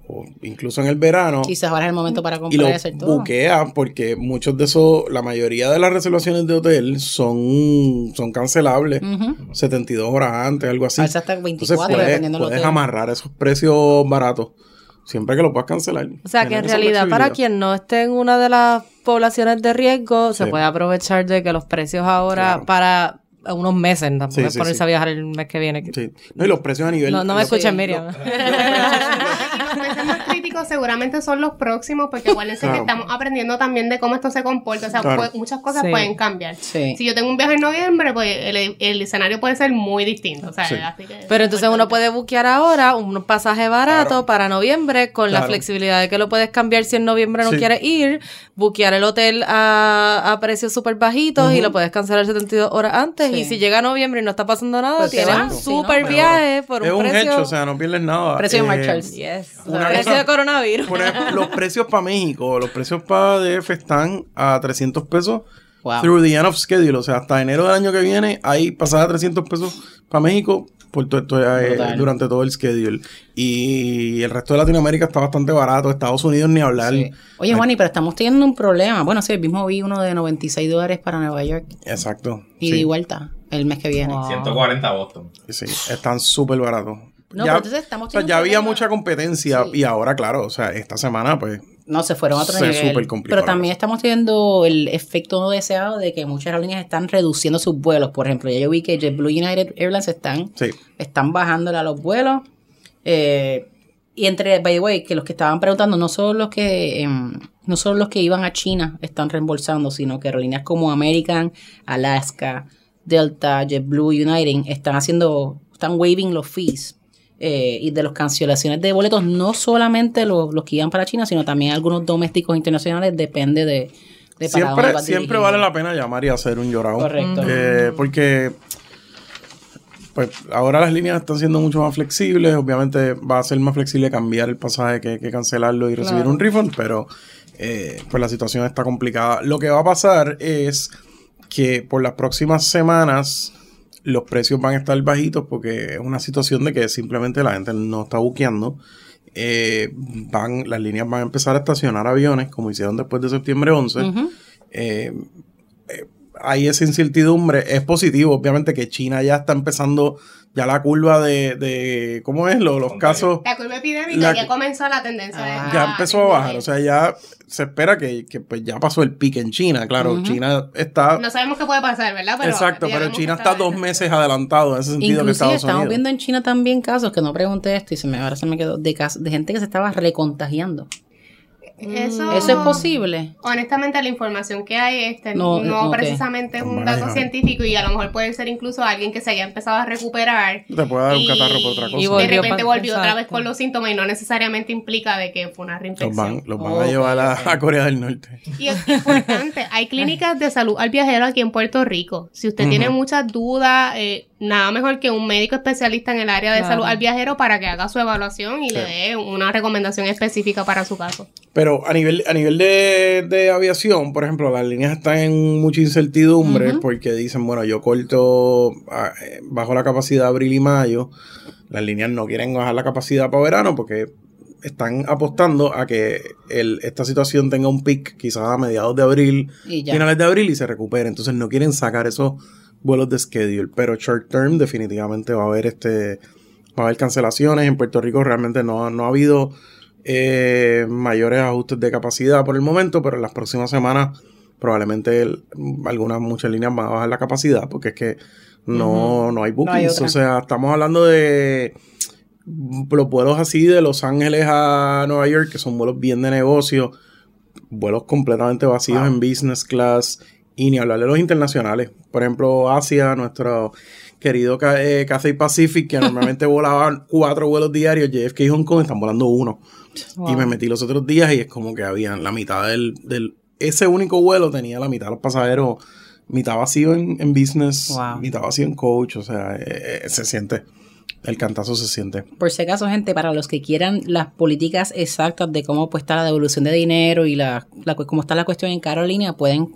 o incluso en el verano Quizás ahora es el momento para y comprar lo y hacer todo. buquea porque muchos de esos, la mayoría de las reservaciones de hotel son, son cancelables Ujú. 72 horas antes, algo así. Hasta Entonces 24, puedes, dependiendo puedes hotel. amarrar esos precios baratos siempre que lo puedas cancelar. O sea, que en realidad para quien no esté en una de las poblaciones de riesgo, se puede aprovechar de que los precios ahora Claro. para unos meses, tampoco Sí, ponerse sí. a viajar el mes que viene. Sí. No, y los precios a nivel. No, no me escuchen, Miriam. Los más críticos seguramente son los próximos, porque acuérdense Claro. que estamos aprendiendo también de cómo esto se comporta. O sea, Claro. puede- muchas cosas Sí. pueden cambiar. Sí. Si yo tengo un viaje en noviembre, pues el, el escenario puede ser muy distinto. O sea, Sí. así que- Pero entonces uno puede buquear ahora un pasaje barato Claro. para noviembre con la flexibilidad de que lo puedes cambiar si en noviembre no Sí. quieres ir, buquear el hotel a, a precios súper bajitos y lo puedes cancelar 72 horas antes Sí. y si llega noviembre y no está pasando nada, Pues tienes un sí, ¿no? súper viaje por es un, un precio. hecho, o sea, no pierdes nada. Precio de Eh, Marshalls. Yes. Una precio de coronavirus. Por ejemplo, los precios para México, los precios para DF están a 300 pesos Wow. through the end of schedule. O sea, hasta enero del año que viene hay pasada 300 pesos para México por to- to- eh, durante todo el schedule. Y el resto de Latinoamérica está bastante barato. Estados Unidos ni hablar. Sí. Oye, Juani, pero estamos teniendo un problema. Bueno, sí, el mismo vi uno de 96 dólares para Nueva York Exacto. y sí, de vuelta el mes que viene. Wow. 140 Boston. sí, están súper baratos. No, pero entonces estamos o sea, teniendo ya había mucha competencia Sí. y ahora, claro, o sea, esta semana, pues, No, se fueron a otro Se nivel. Pero también estamos teniendo el efecto no deseado de que muchas aerolíneas están reduciendo sus vuelos. Por ejemplo, ya yo vi que JetBlue y United Airlines están, sí. están bajándole a los vuelos. Eh, y entre, by the way, que los que estaban preguntando, no solo los que em, no solo los que iban a China están reembolsando, sino que aerolíneas como American, Alaska, Delta, JetBlue, United están haciendo, están waiving los fees. Eh, y de las cancelaciones de boletos, no solamente los, los que iban para China, sino también algunos domésticos internacionales, depende de, de Siempre, siempre vale la pena llamar y hacer un llorado. Correcto. Eh, porque pues ahora las líneas están siendo mucho más flexibles. Obviamente va a ser más flexible cambiar el pasaje que, que cancelarlo y recibir Claro. un refund, pero eh, pues la situación está complicada. Lo que va a pasar es que por las próximas semanas los precios van a estar bajitos porque es una situación de que simplemente la gente no está buqueando. Eh, van, las líneas van a empezar a estacionar aviones como hicieron después de septiembre 11. Ujú. Eh, eh, hay esa incertidumbre. Es positivo, obviamente, que China ya está empezando ya la curva de, de ¿cómo es? Lo- los casos La curva epidémica La- ya comenzó la tendencia de Ah, ya empezó a bajar. O sea, ya se espera que, que, pues ya pasó el pique en China. Claro, Ujú. China está... no sabemos qué puede pasar, ¿verdad? Pero exacto, pero China que está dos meses adelantado en ese sentido que Inclusive Estados estamos Unidos. viendo en China también casos, que no pregunté esto y se me, ahora se me quedó, de, cas- de gente que se estaba recontagiando. Eso, ¿Eso es posible? Honestamente, la información que hay este, No, precisamente es un dato científico y a lo mejor puede ser incluso alguien que se haya empezado a recuperar. Te puede dar un catarro por otra cosa. y de repente volvió otra vez con los síntomas y no necesariamente implica de que fue una los reinfección. van, los van a llevar a, Corea del Norte. Y es importante, hay clínicas de salud al viajero aquí en Puerto Rico. Si usted tiene muchas dudas, eh, nada mejor que un médico especialista en el área de Claro. salud al viajero para que haga su evaluación y Sí. le dé una recomendación específica para su caso. Pero a nivel, a nivel de, de aviación, por ejemplo, las líneas están en mucha incertidumbre porque dicen, bueno, yo corto ah, eh, bajo la capacidad de abril y mayo. Las líneas no quieren bajar la capacidad para verano porque están apostando a que el- esta situación tenga un pic quizás a mediados de abril, finales de abril y se recupere. Entonces no quieren sacar esos vuelos de schedule. Pero short term definitivamente va a haber este va a haber cancelaciones. En Puerto Rico realmente no, no ha habido eh, mayores ajustes de capacidad por el momento, pero en las próximas semanas probablemente el- algunas muchas líneas van a bajar la capacidad porque es que no, no hay bookings. o sea, estamos hablando de los vuelos así de Los Ángeles a Nueva York, que son vuelos bien de negocio, vuelos completamente vacíos en business class, y ni hablar de los internacionales. Por ejemplo, Asia, nuestro querido eh, Cathay Pacific, que normalmente volaban cuatro vuelos diarios, JFK y Hong Kong están volando uno. Y me metí los otros días y es como que habían la mitad del, del... Ese único vuelo tenía la mitad de los pasajeros, mitad vacío en, en business, Wow. mitad vacío en coach, o sea, eh, eh, se siente. El cantazo se siente. Por si acaso, gente, para los que quieran las políticas exactas de cómo pues, está la devolución de dinero y la, la cómo está la cuestión en Carolina, pueden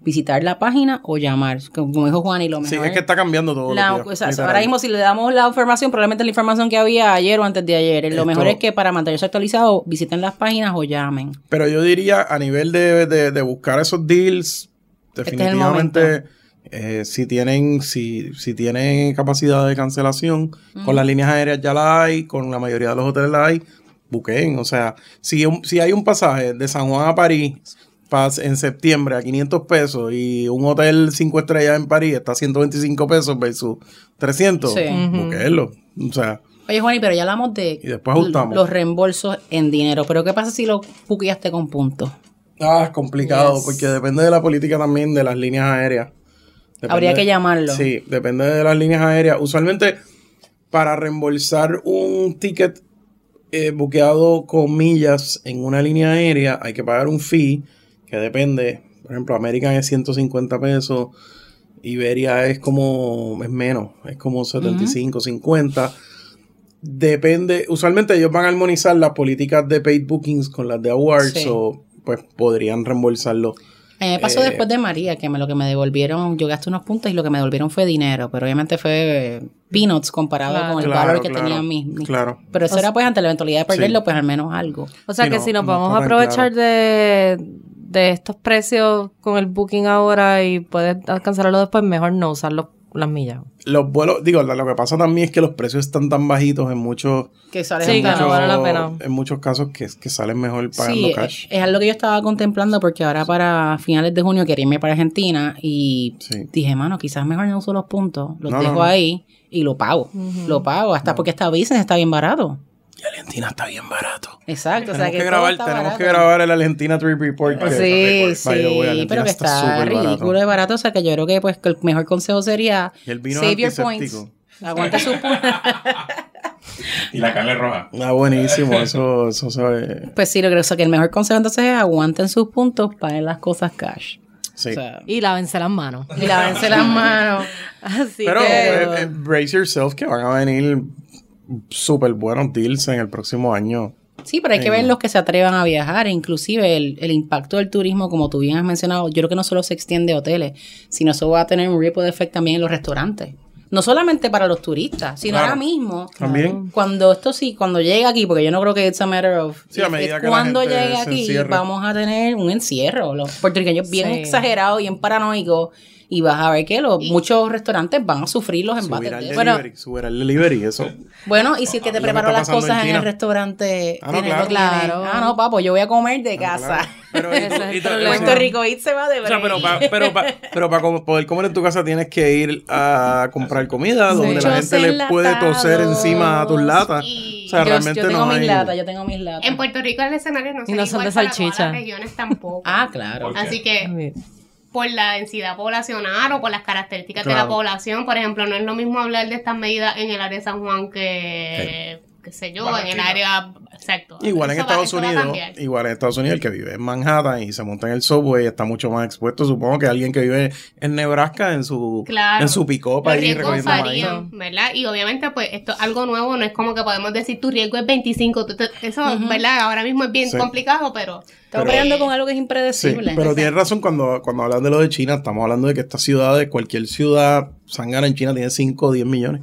visitar la página o llamar. Como dijo Juan, y lo Sí, mejor es que está cambiando todo. la- días, o sea, ahora mismo si le damos la información, probablemente la información que había ayer o antes de ayer. Lo Esto- mejor es que para mantenerse actualizado, visiten las páginas o llamen. Pero yo diría, a nivel de, de- de buscar esos deals, Este es definitivamente, eh, si tienen si, si tienen capacidad de cancelación, con las líneas aéreas ya la hay, con la mayoría de los hoteles la hay, busquen. O sea, si, un- si hay un pasaje de San Juan a París pas- en septiembre a 500 pesos y un hotel 5 estrellas en París está a 125 pesos versus 300, Sí. búsquenlo. O sea, Oye, Juan, pero ya hablamos de Y después ajustamos. los reembolsos en dinero. Pero ¿qué pasa si lo buqueaste con puntos? Ah, es complicado, Yes. porque depende de la política también de las líneas aéreas. Depende- Habría que llamarlo. Sí, depende de las líneas aéreas. Usualmente, para reembolsar un ticket eh, buqueado con millas en una línea aérea, hay que pagar un fee que depende. Por ejemplo, American es 150 pesos, Iberia es como, es menos, es como 75, 50. Depende, usualmente ellos van a armonizar las políticas de paid bookings con las de awards, Sí. o pues podrían reembolsarlo. A mí me pasó Eh, después de María, que me, lo que me devolvieron, yo gasté unos puntos y lo que me devolvieron fue dinero, pero obviamente fue peanuts comparado Claro. con el Claro, valor que claro, tenía mi, mi- claro. Pero eso O era pues ante la eventualidad de perderlo, Sí. pues al menos algo. O sea Sí, que no, si nos no vamos a aprovechar claro. de, de estos precios con el booking ahora y poder cancelarlo después, mejor no usar los- las millas. Los vuelos, digo, lo lo que pasa también es que los precios están tan bajitos en muchos, Que sale Sí, que rentable. no vale la pena. en muchos casos que, que salen mejor pagando Sí, cash. es, es algo que yo estaba contemplando porque ahora para finales de junio quería irme para Argentina y Sí. dije, mano, quizás mejor no uso los puntos, los No, dejo no, ahí y lo pago. Lo pago, hasta porque esta business está bien barato. Y Argentina está bien barato. Exacto, o sea Tenemos que, grabar, está tenemos barato. que grabar el Argentina Trip Report. que- Sí, sí, way, pero que está, súper barato. ridículo de barato. O sea, que yo creo que pues que el mejor consejo sería Y el vino save your points. Aguante sus puntos. Y la carne roja. Ah, buenísimo, eso, eso se ve. Pues sí, lo que, o sea, que el mejor consejo entonces es aguanten sus puntos, paguen las cosas cash. Sí. O sea, Y lávense las manos. y lávense las manos. Así Pero que... eh, eh, brace yourself que van a venir súper buenos deals en el próximo año. Sí, pero hay que ver los que se atrevan a viajar, inclusive el, el impacto del turismo, como tú bien has mencionado, yo creo que no solo se extiende a hoteles, sino eso va a tener un ripple effect también en los restaurantes. No solamente para los turistas, sino Claro. ahora mismo. También. Cuando esto sí, cuando llegue aquí, porque yo no creo que it's a matter of. Sí, a medida que la cuando gente llegue aquí, vamos a tener un encierro. Los puertorriqueños bien Sí. exagerados, bien paranoicos, y vas a ver que los, muchos restaurantes van a sufrir los embates. Subirá el de- delivery, delivery, eso. bueno, y si el que te Lo que preparó está las en cosas en, el restaurante Ah, no, claro. Claro. Ah, no, papo, yo voy a comer de casa. Claro. Pero, y- es. Puerto Rico Eat se va de O sea, pero para pero pa- pero pa poder comer en tu casa tienes que ir a comprar comida donde la gente le puede toser encima a tus latas. O sea, yo, realmente yo tengo no mis hay... latas, yo tengo mis latas. En Puerto Rico el escenario no, Y no son igual de para todas salchicha. las regiones tampoco. Ah, claro. Así que por la densidad poblacional o por las características de la población, por ejemplo, no es lo mismo hablar de estas medidas en el área de San Juan que, qué sé yo, en el área, exacto. Igual en Eso Estados va Unidos, igual en Estados Unidos, el que vive en Manhattan y se monta en el subway está mucho más expuesto, supongo, que alguien que vive en Nebraska en su Claro. en su Los ahí recogiendo varían, ¿verdad? Y obviamente, pues, esto es algo nuevo, no es como que podemos decir tu riesgo es 25, tú te- eso, ¿verdad? Ahora mismo es bien Sí. complicado, pero... Estamos peleando con algo que es Sí, impredecible. pero tienes razón cuando, cuando hablan de lo de China, estamos hablando de que estas ciudades, cualquier ciudad sangana en China tiene 5 o 10 millones.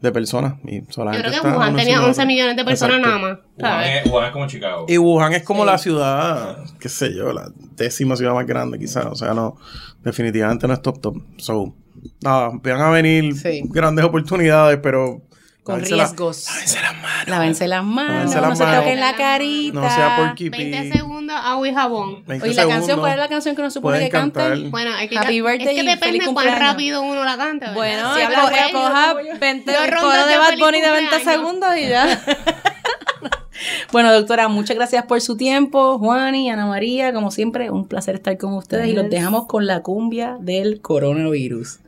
De personas. Y Yo solamente creo que está Wuhan tenía anunciando- 11 millones de personas Exacto. nada más. Wuhan es, Wuhan es como Chicago. Y Wuhan es como Sí. la ciudad, qué sé yo, la décima ciudad más grande quizás. O sea, no, definitivamente no es top top. So, nada, van a venir Sí. grandes oportunidades, pero... Con lávense la- riesgos. lávense las manos. Lávense las manos, Lávense no las se manos. toquen la carita. No sea porky 20 pig. segundos, agua y jabón. 20 Oye, la canción. ¿cuál es la canción que uno supone que canten? cantar. Bueno, hay que Happy es birthday que y depende feliz cuán rápido uno la cante. ¿verdad? Bueno, Si de escoja ello, 20, Dos el rondas coro de de Bad Bunny de 20 cumpleaños. segundos y ya. Bueno, doctora, muchas gracias por su tiempo. Juan y Ana María, como siempre, un placer estar con ustedes y los Yes. dejamos con la cumbia del. Coronavirus,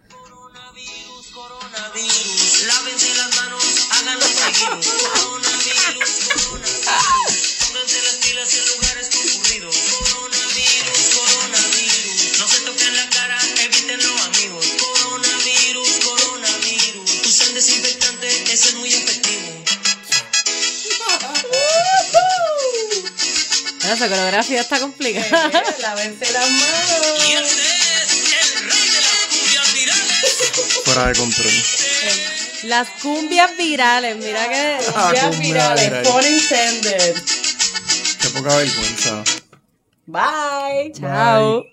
esa coreografía está complicada. Lávense las manos. Y es el rey de las cumbias virales. Fuera de control. Las cumbias virales, mira que... Ah, Ya cumbia virales, viral. intended. Qué poca vergüenza. Bye. Chao.